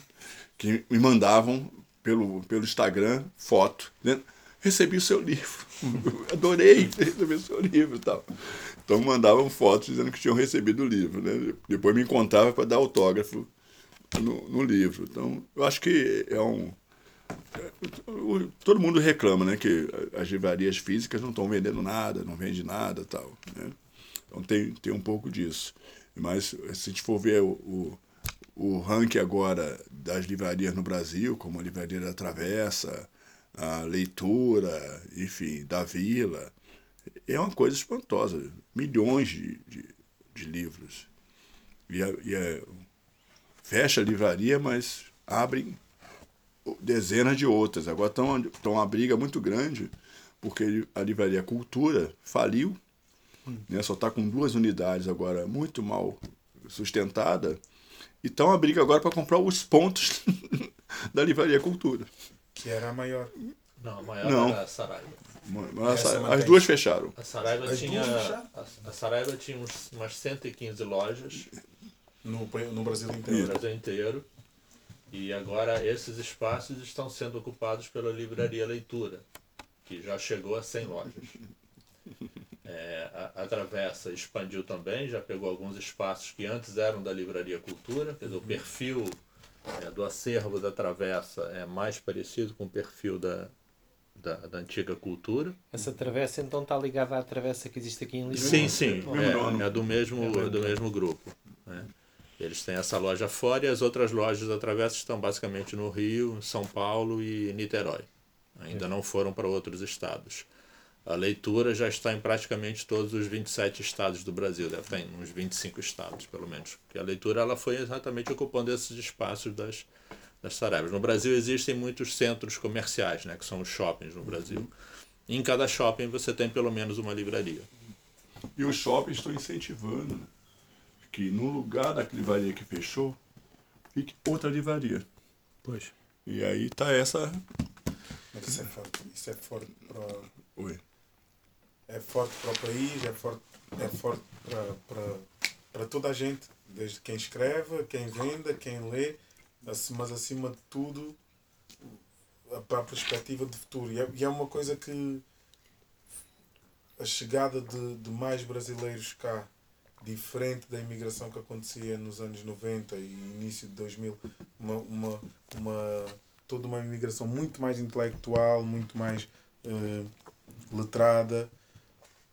Que me mandavam pelo, pelo Instagram foto. Né? Recebi o seu livro. *laughs* Adorei receber o seu livro e tal. Então mandavam fotos dizendo que tinham recebido o livro. Né? Depois me encontrava para dar autógrafo no, no, livro. Então, eu acho que é um. Todo mundo reclama né, que as livrarias físicas não estão vendendo nada, não vende nada tal. Né? Então tem, tem um pouco disso. Mas se a gente for ver o, o, o ranking agora das livrarias no Brasil, como a Livraria da Travessa, a Leitura, enfim, da Vila, é uma coisa espantosa. Milhões de, de, de livros. E, é, e é, fecha a livraria, mas abrem dezenas de outras. Agora estão uma briga muito grande, porque a Livraria Cultura faliu, né, só está com duas unidades agora, muito mal sustentada. E estão uma briga agora para comprar os pontos *laughs* da Livraria Cultura. Que era a maior. Não, a maior Não. era a Saraiva. as duas fecharam. A Saraiva as tinha, a, a Saraiva tinha uns, umas 115 lojas. No, no Brasil inteiro. No Brasil inteiro. E agora esses espaços estão sendo ocupados pela Livraria Leitura, que já chegou a 100 lojas. É, a, a, Travessa expandiu também, já pegou alguns espaços que antes eram da Livraria Cultura, quer dizer, o perfil é, do acervo da Travessa é mais parecido com o perfil da, da, da, antiga cultura. Essa travessa então está ligada à travessa que existe aqui em Lisboa? Sim, sim, é, é do mesmo, é do mesmo grupo. Né? Eles têm essa loja fora e as outras lojas da travessa estão basicamente no Rio, São Paulo e Niterói. Ainda não foram para outros estados. A leitura já está em praticamente todos os 27 estados do Brasil, deve estar em uns 25 estados, pelo menos. Porque a leitura ela foi exatamente ocupando esses espaços das, das tarefas. No Brasil existem muitos centros comerciais, né, que são os shoppings no Brasil. E em cada shopping você tem pelo menos uma livraria. E os shoppings estão incentivando que no lugar da livraria que fechou, fique outra livraria. Pois. E aí está essa. Mas isso é forte, isso é forte para. Oi é forte para o país, é forte, é forte para, para, para toda a gente, desde quem escreve, quem vende, quem lê, mas acima de tudo para a perspectiva de futuro. É, e é uma coisa que a chegada de, de mais brasileiros cá, diferente da imigração que acontecia nos anos 90 e início de 2000, uma, uma, uma, toda uma imigração muito mais intelectual, muito mais uh, letrada,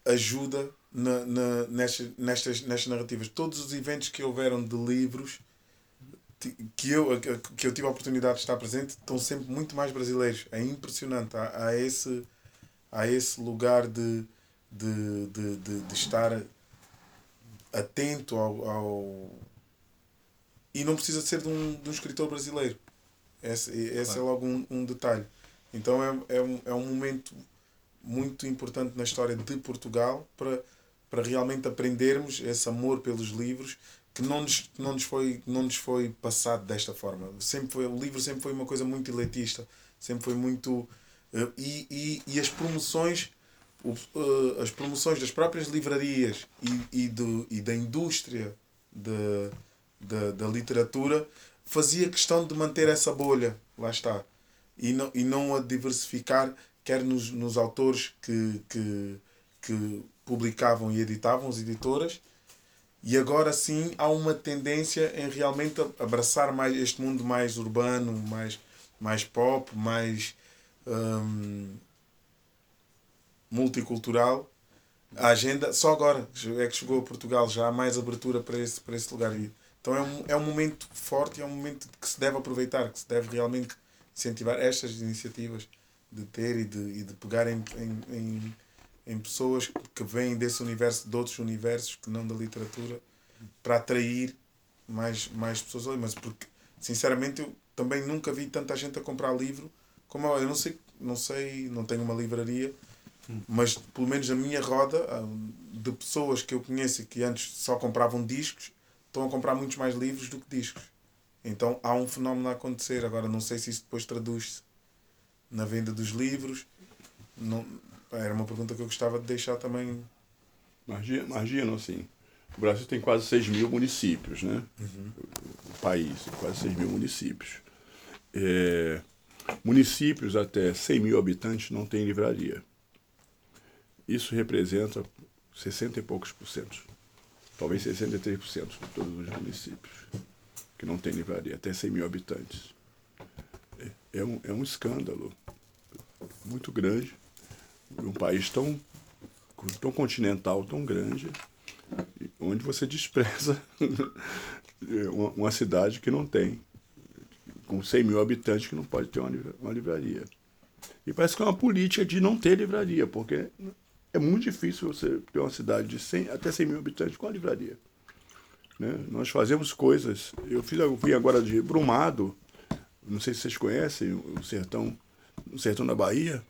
ajuda na, na, nestas, nestas, nestas narrativas. Todos os eventos que houveram de livros que eu, que eu tive a oportunidade de estar presente estão sempre muito mais brasileiros. É impressionante. Há, há, esse, há esse lugar de, de, de, de, de estar atento ao, ao, E não precisa ser de um, de um escritor brasileiro. Esse, esse claro. é logo um, um detalhe. Então é, é, um, é um momento muito importante na história de Portugal para, para realmente aprendermos esse amor pelos livros que não nos, não nos, foi, não nos foi passado desta forma. Sempre foi, o livro sempre foi uma coisa muito elitista, sempre foi muito. Uh, e, e, e as promoções uh, as promoções das próprias livrarias e, e, do, e da indústria de, de, da literatura fazia questão de manter essa bolha, lá está, e não, e não a diversificar, quer nos, nos autores que, que, que publicavam e editavam, as editoras, e agora sim há uma tendência em realmente abraçar mais este mundo mais urbano, mais, mais pop, mais. Hum, multicultural, a agenda, só agora é que chegou a Portugal, já há mais abertura para esse, para esse lugar. Então é um, é um momento forte, é um momento que se deve aproveitar, que se deve realmente incentivar estas iniciativas de ter e de, e de pegar em, em, em, em pessoas que vêm desse universo, de outros universos que não da literatura, para atrair mais, mais pessoas ali. Mas porque, sinceramente, eu também nunca vi tanta gente a comprar livro como eu. Eu não sei, não sei, não tenho uma livraria, mas pelo menos a minha roda ah, de pessoas que eu conheço que antes só compravam discos estão a comprar muitos mais livros do que discos. Então há um fenómeno a acontecer. Agora não sei se isso depois traduz-se na venda dos livros. Não, era uma pergunta que eu gostava de deixar também. Imagina, assim. O Brasil tem quase 6 mil municípios, né? Uhum. O país, quase 6 mil municípios. É, municípios até 100 mil habitantes não têm livraria. Isso representa 60 e poucos por cento, talvez 63% de todos os municípios que não tem livraria, até 100 mil habitantes. É, é, um, é um escândalo muito grande, um país tão, tão continental, tão grande, onde você despreza *laughs* uma, cidade que não tem, com 100 mil habitantes, que não pode ter uma, uma livraria. E parece que é uma política de não ter livraria, porque é muito difícil você ter uma cidade de 100, até 100 mil habitantes com a livraria. Né? Nós fazemos coisas. Eu, fiz, eu vim agora de Brumado, não sei se vocês conhecem, o sertão, o sertão da Bahia.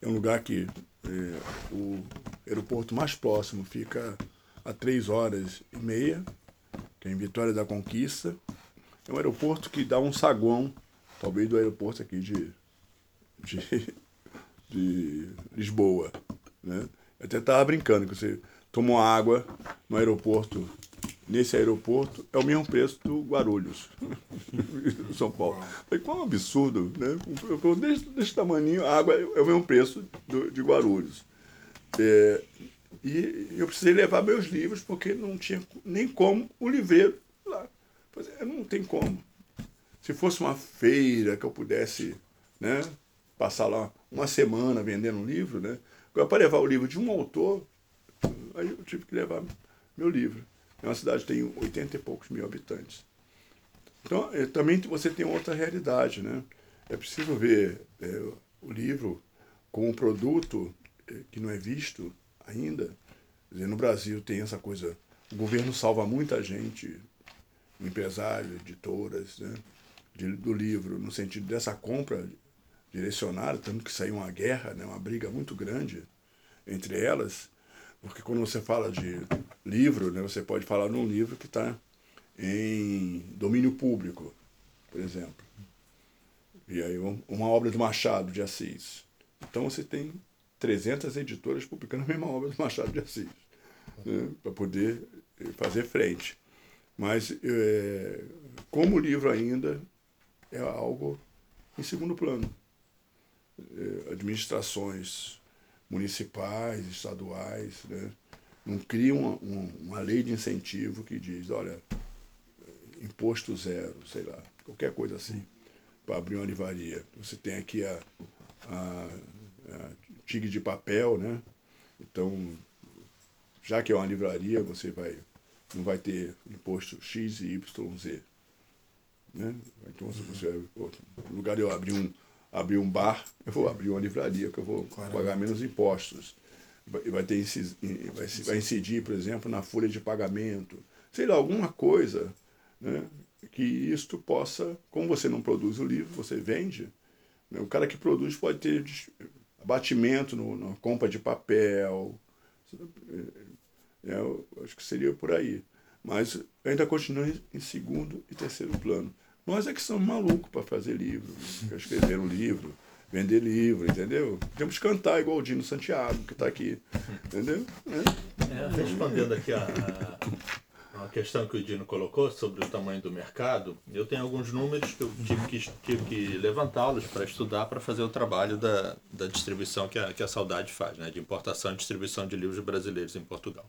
É um lugar que é, o aeroporto mais próximo fica a três horas e meia, que é em Vitória da Conquista. É um aeroporto que dá um saguão, talvez do aeroporto aqui de, de, *laughs* de Lisboa. Né? Eu até estava brincando que você tomou água no aeroporto, nesse aeroporto, é o mesmo preço do Guarulhos, *laughs* São Paulo. Falei, qual um absurdo, né? Desse, desse tamanho, a água é o mesmo preço do, de Guarulhos. É, e eu precisei levar meus livros porque não tinha nem como o livreiro lá. É, não tem como. Se fosse uma feira que eu pudesse né, passar lá uma semana vendendo um livro, né? Agora, para levar o livro de um autor, aí eu tive que levar meu livro. É uma cidade que tem 80 e poucos mil habitantes. Então, é, também você tem outra realidade, né? É preciso ver é, o livro como um produto é, que não é visto ainda. Dizer, no Brasil tem essa coisa, o governo salva muita gente, empresários, editoras, né? De, do livro, no sentido dessa compra direcionada, tanto que saiu uma guerra, né, uma briga muito grande entre elas, porque quando você fala de livro, né, você pode falar num livro que está em domínio público, por exemplo. E aí uma obra do Machado de Assis. Então você tem 300 editoras publicando a mesma obra do Machado de Assis, né, para poder fazer frente. Mas é, como livro ainda é algo em segundo plano. Eh, administrações municipais, estaduais, né, não criam uma, uma, lei de incentivo que diz, olha, imposto zero, sei lá, qualquer coisa assim, para abrir uma livraria. Você tem aqui a, a, a de papel, né? Então, já que é uma livraria, você vai não vai ter imposto X e Y, Z. Né? Então, se você, no lugar de eu abrir um, abrir um bar, eu vou abrir uma livraria, que eu vou Claramente. pagar menos impostos. vai, ter, vai, vai incidir, por exemplo, na folha de pagamento, sei lá, alguma coisa né, que isto possa, como você não produz o livro, você vende, né, o cara que produz pode ter abatimento no, na compra de papel, é, eu acho que seria por aí. Mas ainda continua em segundo e terceiro plano. Nós é que somos malucos para fazer livro, para escrever um livro, vender livro, entendeu? Temos que cantar igual o Dino Santiago, que está aqui, entendeu? É. É, respondendo aqui a, a, questão que o Dino colocou sobre o tamanho do mercado, eu tenho alguns números que eu tive que, tive que levantá-los para estudar, para fazer o trabalho da, da distribuição que a, que a Saudade faz, né, de importação e distribuição de livros brasileiros em Portugal.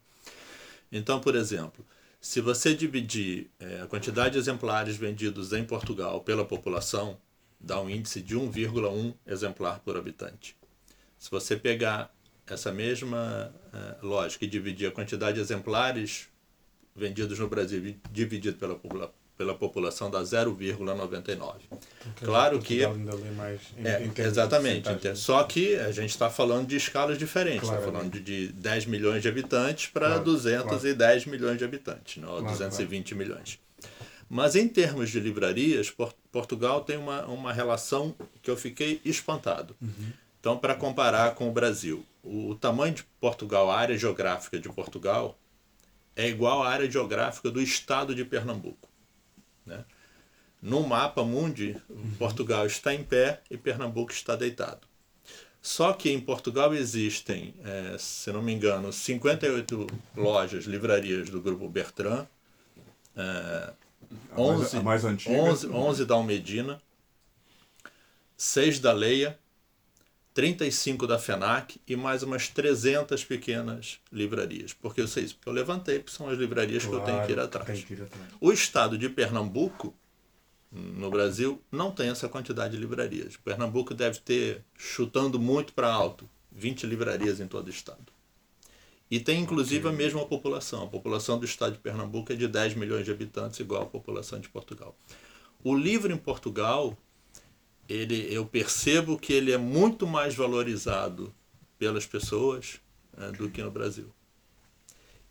Então, por exemplo, se você dividir é, a quantidade de exemplares vendidos em Portugal pela população, dá um índice de 1,1 exemplar por habitante. Se você pegar essa mesma uh, lógica e dividir a quantidade de exemplares vendidos no Brasil dividido pela, pela população dá 0,99. Claro que. Mais em, é, em exatamente. Só que a gente está falando de escalas diferentes. Está falando de, de 10 milhões de habitantes para claro, 210 claro. milhões de habitantes, não, claro, 220 milhões. Mas em termos de livrarias, Portugal tem uma, uma relação que eu fiquei espantado. Uhum. Então, para comparar com o Brasil, o tamanho de Portugal, a área geográfica de Portugal, é igual à área geográfica do estado de Pernambuco. Né? No mapa mundi, Portugal está em pé e Pernambuco está deitado. Só que em Portugal existem, é, se não me engano, 58 lojas, livrarias do grupo Bertrand, é, 11, a mais, a mais 11, 11 da Almedina, 6 da Leia, 35 da FENAC e mais umas 300 pequenas livrarias. Por que eu sei isso? Porque eu levantei, porque são as livrarias claro, que eu tenho que ir atrás. Que ir atrás. O estado de Pernambuco, no Brasil, não tem essa quantidade de livrarias. Pernambuco deve ter, chutando muito para alto, 20 livrarias em todo o estado. E tem inclusive okay. a mesma população. A população do estado de Pernambuco é de 10 milhões de habitantes, igual à população de Portugal. O livro em Portugal ele, eu percebo que ele é muito mais valorizado pelas pessoas né, do que no Brasil.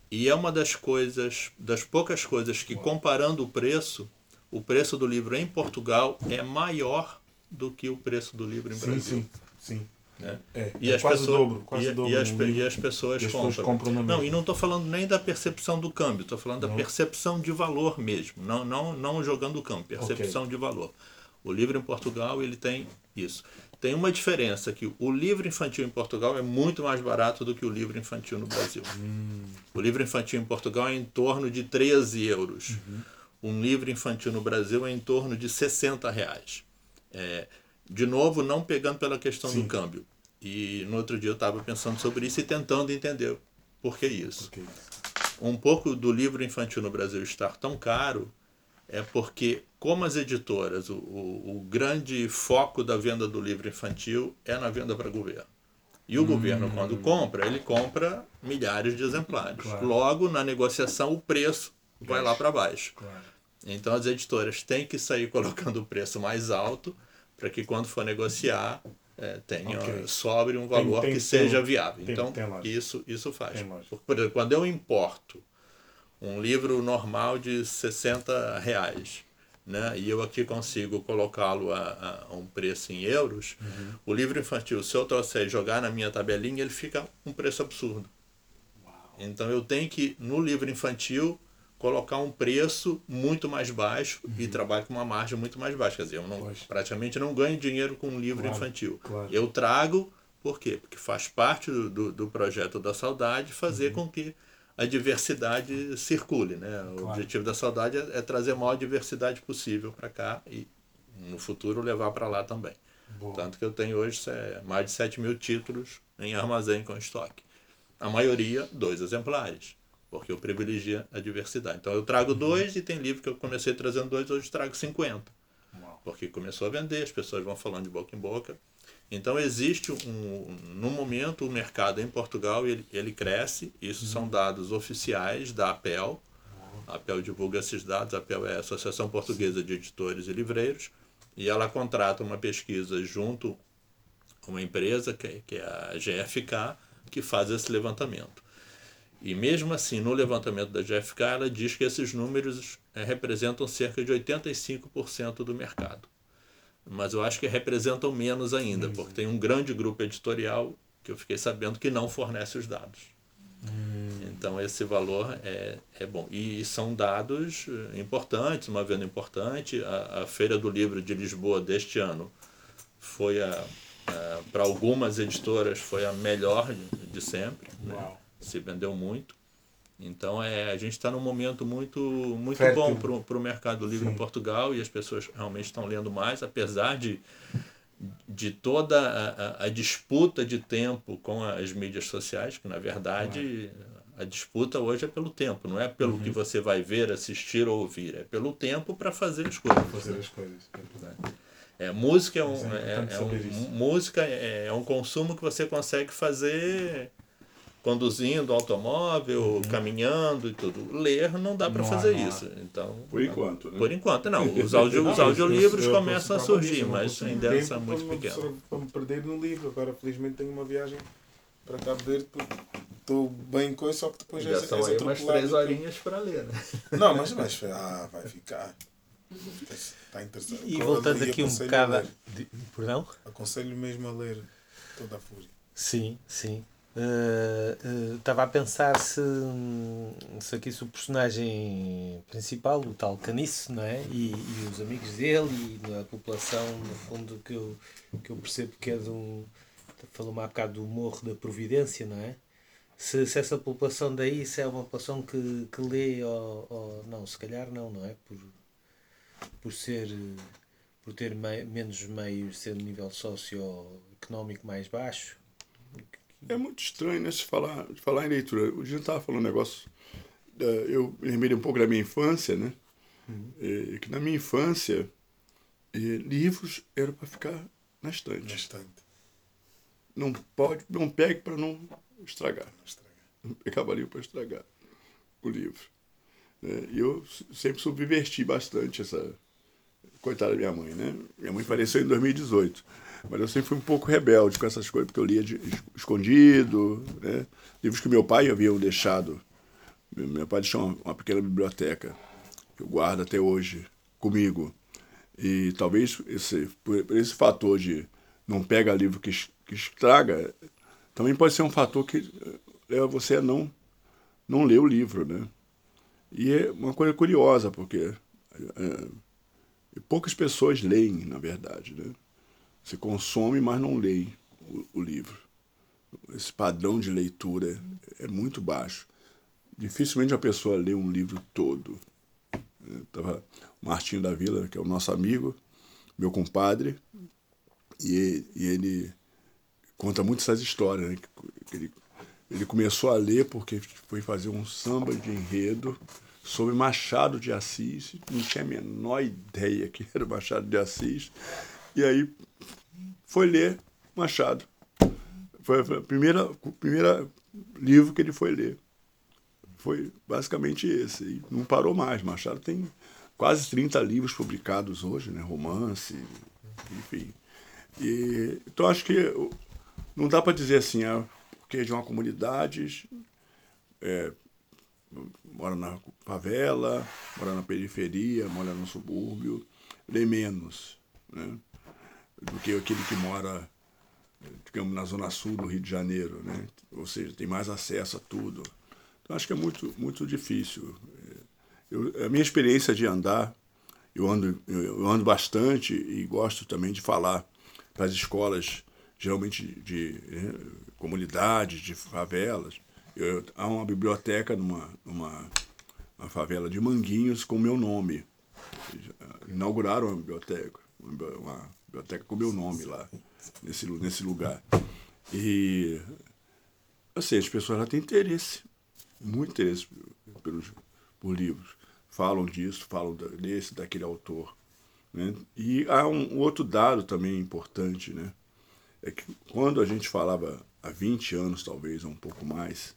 E é uma das coisas, das poucas coisas que, comparando o preço, o preço do livro em Portugal é maior do que o preço do livro em sim, Brasil. Sim, sim. Né? É, e, é as pessoas, dobro, quase e, dobro e, as, e as pessoas e as compram. compram não, e não estou falando nem da percepção do câmbio, estou falando não. da percepção de valor mesmo. Não, não, não jogando o câmbio, percepção okay. de valor. O livro em Portugal ele tem isso. Tem uma diferença que o livro infantil em Portugal é muito mais barato do que o livro infantil no Brasil. Hum. O livro infantil em Portugal é em torno de 13 euros. Uhum. Um livro infantil no Brasil é em torno de 60 reais. É, de novo, não pegando pela questão Sim. do câmbio. E no outro dia eu estava pensando sobre isso e tentando entender por que isso. Okay. Um pouco do livro infantil no Brasil estar tão caro é porque, como as editoras, o, o, o grande foco da venda do livro infantil é na venda para governo. E o hum. governo, quando compra, ele compra milhares de exemplares. Claro. Logo, na negociação, o preço vai lá para baixo. Claro. Então, as editoras têm que sair *laughs* colocando o preço mais alto para que, quando for negociar, é, tenha, okay. sobre um valor tem, tem, que seja tem, viável. então, isso, isso faz. Por exemplo, quando eu importo um livro normal de 60 reais. Né? E eu aqui consigo colocá-lo a, a, um preço em euros. Uhum. O livro infantil, se eu trouxer e jogar na minha tabelinha, ele fica um preço absurdo. Uau. Então eu tenho que, no livro infantil, colocar um preço muito mais baixo uhum. e trabalho com uma margem muito mais baixa. Quer dizer, eu não, praticamente não ganho dinheiro com um livro claro, infantil. Claro. Eu trago, por quê? Porque faz parte do, do, do projeto da saudade fazer uhum. com que a diversidade circule. Né? O claro. objetivo da saudade é, é, trazer a maior diversidade possível para cá e no futuro levar para lá também. Boa. Tanto que eu tenho hoje mais de 7 mil títulos em armazém com estoque. A maioria, dois exemplares, porque eu privilegio a diversidade. Então eu trago uhum. dois e tem livro que eu comecei trazendo dois, hoje trago 50. Uau. Porque começou a vender, as pessoas vão falando de boca em boca. Então existe um, no momento o mercado em Portugal ele, ele cresce, isso uhum. são dados oficiais da APEL. A APEL divulga esses dados, a APEL é a Associação Portuguesa de Editores e Livreiros, e ela contrata uma pesquisa junto a uma empresa que, que é a GFK que faz esse levantamento. E mesmo assim, no levantamento da GFK, ela diz que esses números é, representam cerca de 85% do mercado. Mas eu acho que representam menos ainda, uhum. porque tem um grande grupo editorial que eu fiquei sabendo que não fornece os dados. Uhum. Então esse valor é, é bom. E são dados eh, importantes, uma venda importante. A, a Feira do Livro de Lisboa deste ano foi a, a para algumas editoras foi a melhor de, de sempre. Né? Se vendeu muito. Então é, a gente está num momento muito, muito bom para o mercado livre Sim. em Portugal e as pessoas realmente estão lendo mais, apesar de, de toda a, a, a disputa de tempo com as mídias sociais, que na verdade a disputa hoje é pelo tempo, não é pelo uhum. que você vai ver, assistir ou ouvir, é pelo tempo para fazer as coisas. Fazer as coisas. É, música é um, é, é, é um música é, é um consumo que você consegue fazer conduzindo automóvel, uhum. caminhando e tudo. Ler não dá para fazer não. isso. Então, por enquanto, né? Por enquanto, não. *laughs* Os, audio, os audiolivros começam a surgir, mas ainda são muito pequenos. Para me perder no livro. Agora, felizmente, tenho uma viagem para Cabo Verde estou bem com isso, só que depois já são aí umas três horinhas para ler, né? Não, mas, mas ah, vai ficar. Está interessante. E voltando aqui um bocado. De... Perdão? Aconselho mesmo a ler toda a fúria. Sim, sim. Estava uh, uh, a pensar se, se aqui se o personagem principal, o tal Caniço, não é? E, e os amigos dele e a população, no fundo, que eu, que eu percebo que é de um. Falou-me há bocado do Morro da Providência, não é? se, se essa população daí se é uma população que, que lê ou, ou não, se calhar não, não é? Por, por ser por ter mei, menos meios, ser nível socioeconómico mais baixo. É muito estranho, né? Se falar, falar em leitura. O dia estava falando um negócio. Eu lembrei um pouco da minha infância, né? Uhum. Que na minha infância, livros eram para ficar na estante. Na estante. Não pode, não pegue para não estragar. estragar. Pegava livro para estragar o livro. Né? E eu sempre subverti bastante essa. Coitada da minha mãe, né? Minha mãe faleceu em 2018. Mas eu sempre fui um pouco rebelde com essas coisas, porque eu lia de, escondido, né? Livros que meu pai havia deixado. Meu pai deixou uma, uma pequena biblioteca, que eu guardo até hoje comigo. E talvez esse, por, esse fator de não pega livro que, que estraga, também pode ser um fator que eh, leva você a não, não ler o livro, né? E é uma coisa curiosa, porque é, poucas pessoas leem, na verdade, né? Você consome, mas não lê o, o livro. Esse padrão de leitura é muito baixo. Dificilmente a pessoa lê um livro todo. Tava o Martinho da Vila, que é o nosso amigo, meu compadre, e, e ele conta muito essas histórias. Né? Ele, ele começou a ler porque foi fazer um samba de enredo sobre Machado de Assis, não tinha a menor ideia que era Machado de Assis, e aí foi ler Machado. Foi o primeiro primeira livro que ele foi ler. Foi basicamente esse. E não parou mais. Machado tem quase 30 livros publicados hoje, né? romance, enfim. E, então acho que não dá para dizer assim, é porque de uma comunidade, é, mora na favela, mora na periferia, mora no subúrbio, lê menos né, do que aquele que mora, digamos, na zona sul do Rio de Janeiro, né? ou seja, tem mais acesso a tudo. Então acho que é muito, muito difícil. Eu, a minha experiência de andar, eu ando, eu ando bastante e gosto também de falar para as escolas geralmente de, de comunidades, de favelas. Eu, há uma biblioteca numa, numa uma favela de Manguinhos com meu nome. Inauguraram uma biblioteca, uma biblioteca com meu nome lá, nesse, nesse lugar. E, assim, as pessoas já têm interesse, muito interesse pelos, por livros. Falam disso, falam desse, daquele autor. Né? E há um outro dado também importante, né? é que quando a gente falava há 20 anos, talvez, ou um pouco mais,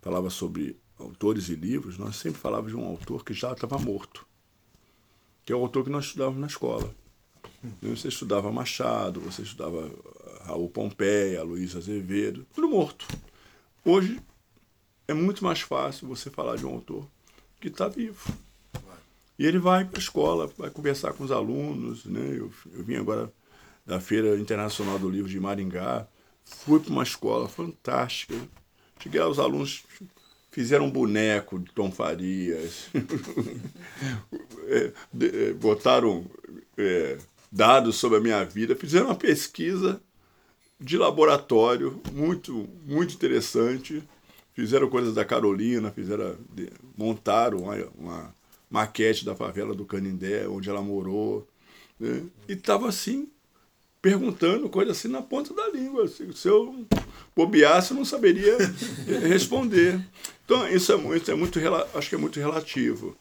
falava sobre autores e livros, nós sempre falávamos de um autor que já estava morto, que é o autor que nós estudávamos na escola. Você estudava Machado, você estudava Raul Pompeia, Luiz Azevedo, tudo morto. hoje é muito mais fácil você falar de um autor que está vivo. E ele vai para a escola, vai conversar com os alunos. Né? Eu, eu vim agora da Feira Internacional do Livro de Maringá, fui para uma escola fantástica. Cheguei lá, os alunos fizeram um boneco de Tom Farias, *laughs* é, é, botaram é, dados sobre a minha vida, fizeram uma pesquisa de laboratório muito, muito interessante. Fizeram coisas da Carolina, fizeram, montaram uma, uma maquete da favela do Canindé, onde ela morou. Né? E estava assim, perguntando coisas assim na ponta da língua. Se eu bobeasse, eu não saberia responder. Então, isso é muito, é muito acho que é muito relativo.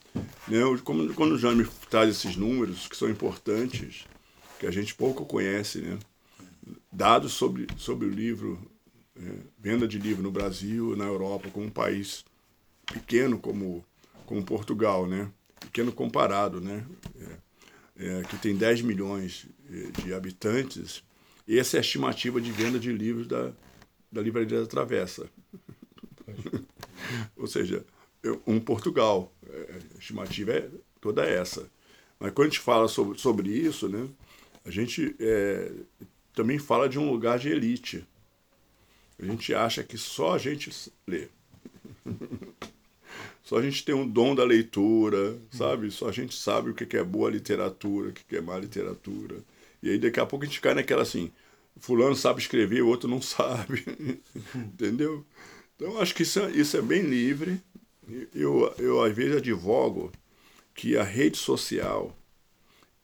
Né? Como, quando o Jaime traz esses números, que são importantes, que a gente pouco conhece, né? dados sobre, sobre o livro é, venda de livro no Brasil, na Europa, como um país pequeno como, como Portugal, né? pequeno comparado, né? É, é, que tem 10 milhões de habitantes, essa é a estimativa de venda de livros da, da Livraria da Travessa. *laughs* Ou seja, um Portugal, é, a estimativa é toda essa. Mas quando a gente fala sobre, sobre isso, né, a gente é, também fala de um lugar de elite. A gente acha que só a gente lê. *laughs* Só a gente tem um dom da leitura, sabe? Só a gente sabe o que é boa literatura, o que é má literatura. E aí daqui a pouco a gente cai naquela assim, fulano sabe escrever, o outro não *laughs* sabe. Entendeu? Então acho que isso é, isso é bem livre. Eu, eu às vezes advogo que a rede social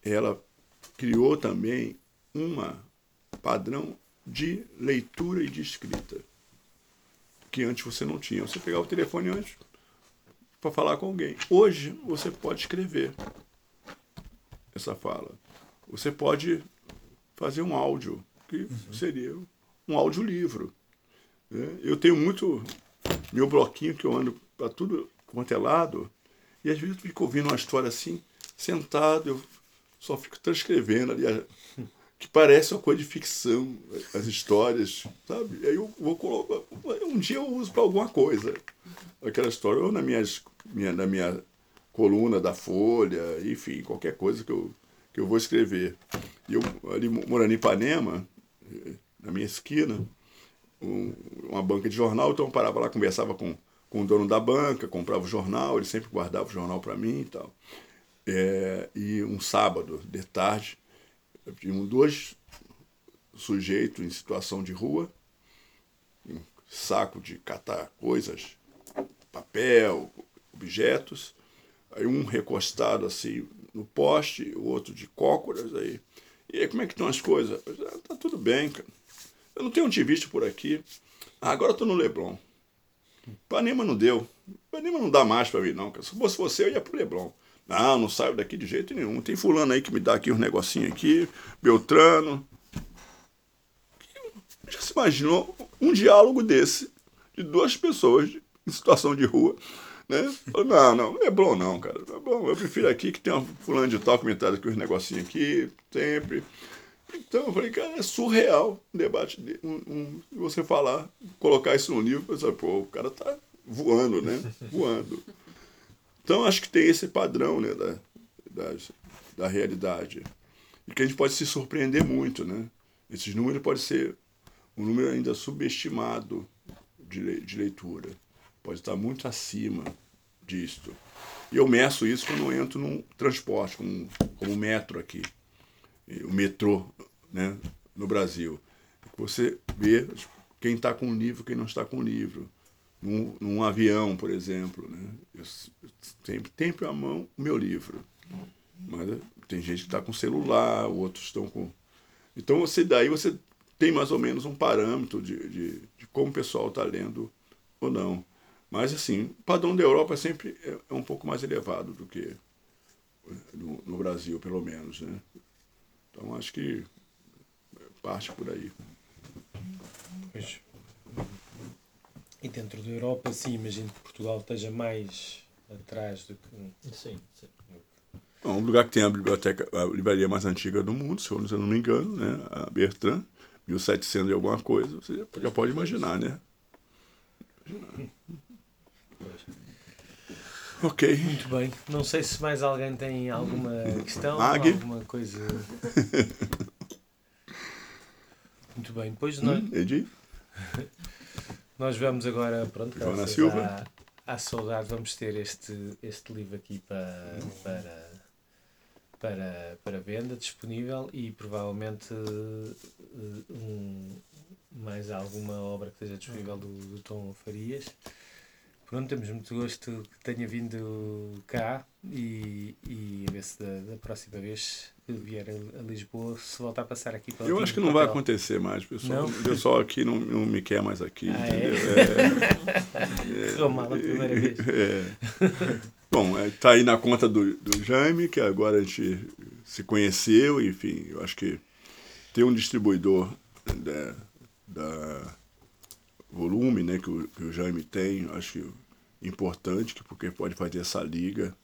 ela criou também uma padrão de leitura e de escrita que antes você não tinha. Você pegava o telefone antes para falar com alguém. Hoje você pode escrever essa fala. Você pode fazer um áudio, que uhum. seria um audiolivro. Né? Eu tenho muito meu bloquinho que eu ando para tudo quanto é lado, e às vezes eu fico ouvindo uma história assim, sentado, eu só fico transcrevendo ali *laughs* que parece uma coisa de ficção, as histórias, sabe? Aí eu vou colocar. Um dia eu uso para alguma coisa. Aquela história, ou na, minhas, minha, na minha coluna da Folha, enfim, qualquer coisa que eu, que eu vou escrever. E eu, ali morando em Ipanema, na minha esquina, um, uma banca de jornal, então eu parava lá, conversava com, com o dono da banca, comprava o jornal, ele sempre guardava o jornal para mim e tal. É, e um sábado, de tarde, Tínhamos dois sujeitos em situação de rua, um saco de catar coisas, papel, objetos, aí um recostado assim no poste, o outro de cócoras, aí. E aí, como é que estão as coisas? Ah, tá tudo bem, cara. Eu não tenho te visto por aqui. Ah, agora eu tô no Leblon. Panema não deu. Panema não dá mais para mim, não. Se fosse você, eu ia pro Leblon. Não, não saio daqui de jeito nenhum. Tem fulano aí que me dá aqui uns negocinhos aqui, Beltrano. Já se imaginou um diálogo desse de duas pessoas em situação de rua? Né? Não, não, não é bom não, cara. Não é. Eu prefiro aqui que tem um fulano de tal traz aqui uns negocinhos aqui, sempre. Então eu falei, cara, é surreal um debate, de, um, um, você falar, colocar isso no livro, pensar, pô, o cara tá voando, né? Voando. Então acho que tem esse padrão né, da, da, da realidade. E que a gente pode se surpreender muito. Né? Esses números podem ser um número ainda subestimado de, de leitura. Pode estar muito acima disto. E eu meço isso quando eu entro num transporte, como, como o metro aqui, o metrô né, no Brasil. Você vê quem está com o livro, quem não está com o livro num, num avião, por exemplo. Né? Eu sempre tenho à mão o meu livro. Mas eh, tem gente que está com celular, outros estão com. Então você daí você tem mais ou menos um parâmetro de, de, de como o pessoal está lendo ou não. Mas assim, o padrão da Europa sempre é, é um pouco mais elevado do que no, no, Brasil, pelo menos. Né? Então acho que parte por aí. Pois. E dentro da Europa, sim, imagino que Portugal esteja mais atrás do que. Sim, sim. É um lugar que tem a biblioteca, a livraria mais antiga do mundo, se eu não me engano, né? A Bertrand, 1700 e alguma coisa, você já pode imaginar, né? Ok. Muito bem. Não sei se mais alguém tem alguma questão, Mag? alguma coisa. Muito bem. Depois nós, Hum, Edi? *laughs* nós vamos agora, pronto, Joana Silva. à, à saudade, vamos ter este, este livro aqui para, para, para, para venda, disponível e provavelmente eh, um, mais alguma obra que esteja disponível do, do Tom Farias. Pronto, temos muito gosto que tenha vindo cá e, e a ver se da, da próxima vez que vier a, a Lisboa se voltar a passar aqui para Eu acho que não vai acontecer mais, pessoal. O pessoal aqui não, não me quer mais aqui. Ah, é? entendeu? *laughs* Correu mal a primeira vez. *laughs* É. Bom, está aí na conta do, do Jaime, que agora a gente se conheceu, enfim, eu acho que ter um distribuidor da, da volume né, que, o, que o Jaime tem, acho que importante, que- porque pode fazer essa liga.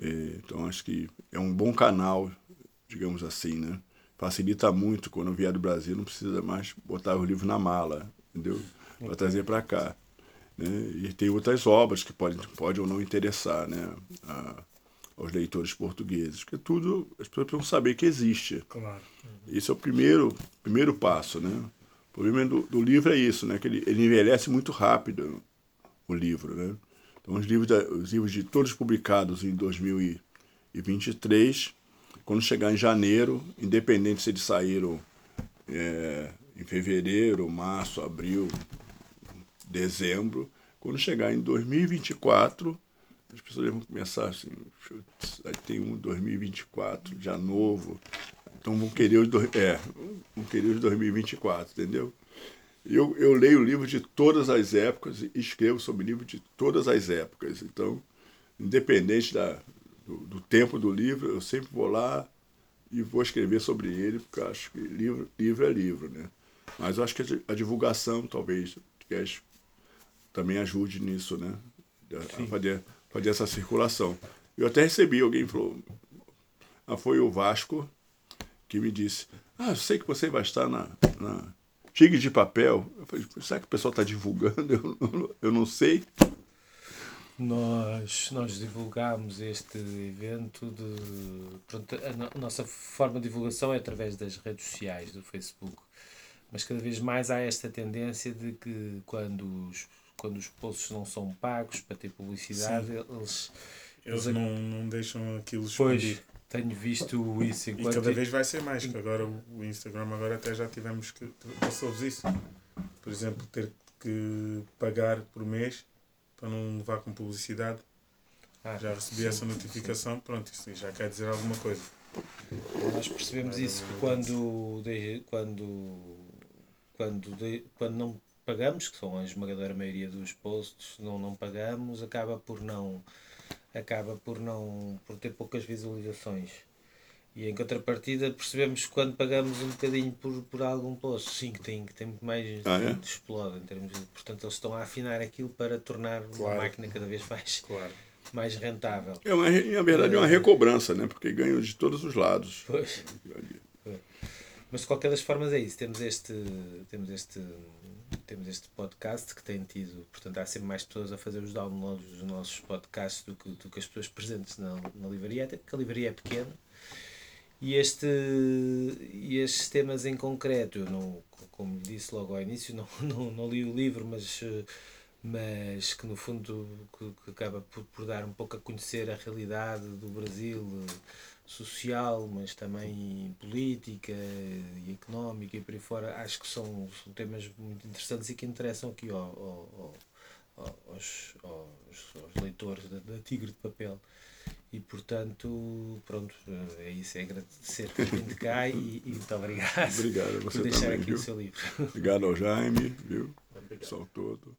É, então acho que é um bom canal, digamos assim, né? Facilita muito quando vier do Brasil, não precisa mais botar o livro na mala, entendeu? Para trazer para cá. Né? E tem outras obras que podem pode ou não interessar né? a- aos leitores portugueses, porque tudo as pessoas precisam saber que existe. Claro. Esse é o primeiro, primeiro passo, né? O problema do, do livro é isso, né? Que ele, ele envelhece muito rápido, o livro, né? Então, os livros, da- os livros de todos publicados em 2023, quando chegar em janeiro, independente se eles saíram é, em fevereiro, março, abril, dezembro, quando chegar em 2024, as pessoas vão começar assim, "Putz, aí tem um 2024, já novo, então vão querer os, dois- é, vão querer os 2024, entendeu? Eu, eu leio livros de todas as épocas e escrevo sobre livros de todas as épocas. Então, independente da, do, do tempo do livro, eu sempre vou lá e vou escrever sobre ele, porque eu acho que livro, livro é livro, né? Mas eu acho que a di- a divulgação, talvez, também ajude nisso, né? A fazer, fazer essa circulação. Eu até recebi, alguém falou, ah, foi o Vasco que me disse, ah, eu sei que você vai estar na, na Tigre de Papel. Eu falei, será que o pessoal está divulgando? *laughs* Eu, não- eu não sei. Nós, nós divulgamos este evento de. Pronto, a, no- a nossa forma de divulgação é através das redes sociais, do Facebook. Mas cada vez mais há esta tendência de que quando os, quando os posts não são pagos para ter publicidade, eles. Eles Mas- não, não deixam aquilo Pois, tenho visto *laughs* isso E enquanto. cada vez vai ser mais, que agora o Instagram agora até já tivemos que. Passou-vos isso. Por exemplo, ter que pagar por mês para não levar com publicidade. Ah, Já recebi sim. essa notificação, pronto, isso já quer dizer alguma coisa. Nós percebemos isso que quando, de- quando, quando, de- quando não pagamos, que são a esmagadora maioria dos posts, não, não pagamos, acaba por não acaba por não por ter poucas visualizações. E em contrapartida percebemos que quando pagamos um bocadinho por, por algum post, sim, que tem, que tem muito mais Ah, é? explode em termos de, portanto eles estão a afinar aquilo para tornar Claro. a máquina cada vez mais, Claro. mais rentável. É uma, na verdade, é uma recobrança, né? Porque ganham de todos os lados. Pois. Mas de qualquer das formas é isso. Temos este, temos este, temos este podcast que tem tido, portanto, há sempre mais pessoas a fazer os downloads dos nossos podcasts do que, do que as pessoas presentes na, na livraria, até porque a livraria é pequena. E, este, e estes temas em concreto, eu não, como disse logo ao início, não, *laughs* não, não li o livro, mas, mas que no fundo que, que acaba por, por dar um pouco a conhecer a realidade do Brasil social, mas também política e económica e por aí fora, acho que são, são temas muito interessantes e que interessam aqui ao, ao- ao- aos, aos, aos leitores da, da Tigre de Papel. E portanto, pronto, é isso, é agradecer por de cá e, e muito obrigado Obrigado por deixar também, aqui viu? o seu livro. Obrigado ao Jaime, viu? O pessoal todo.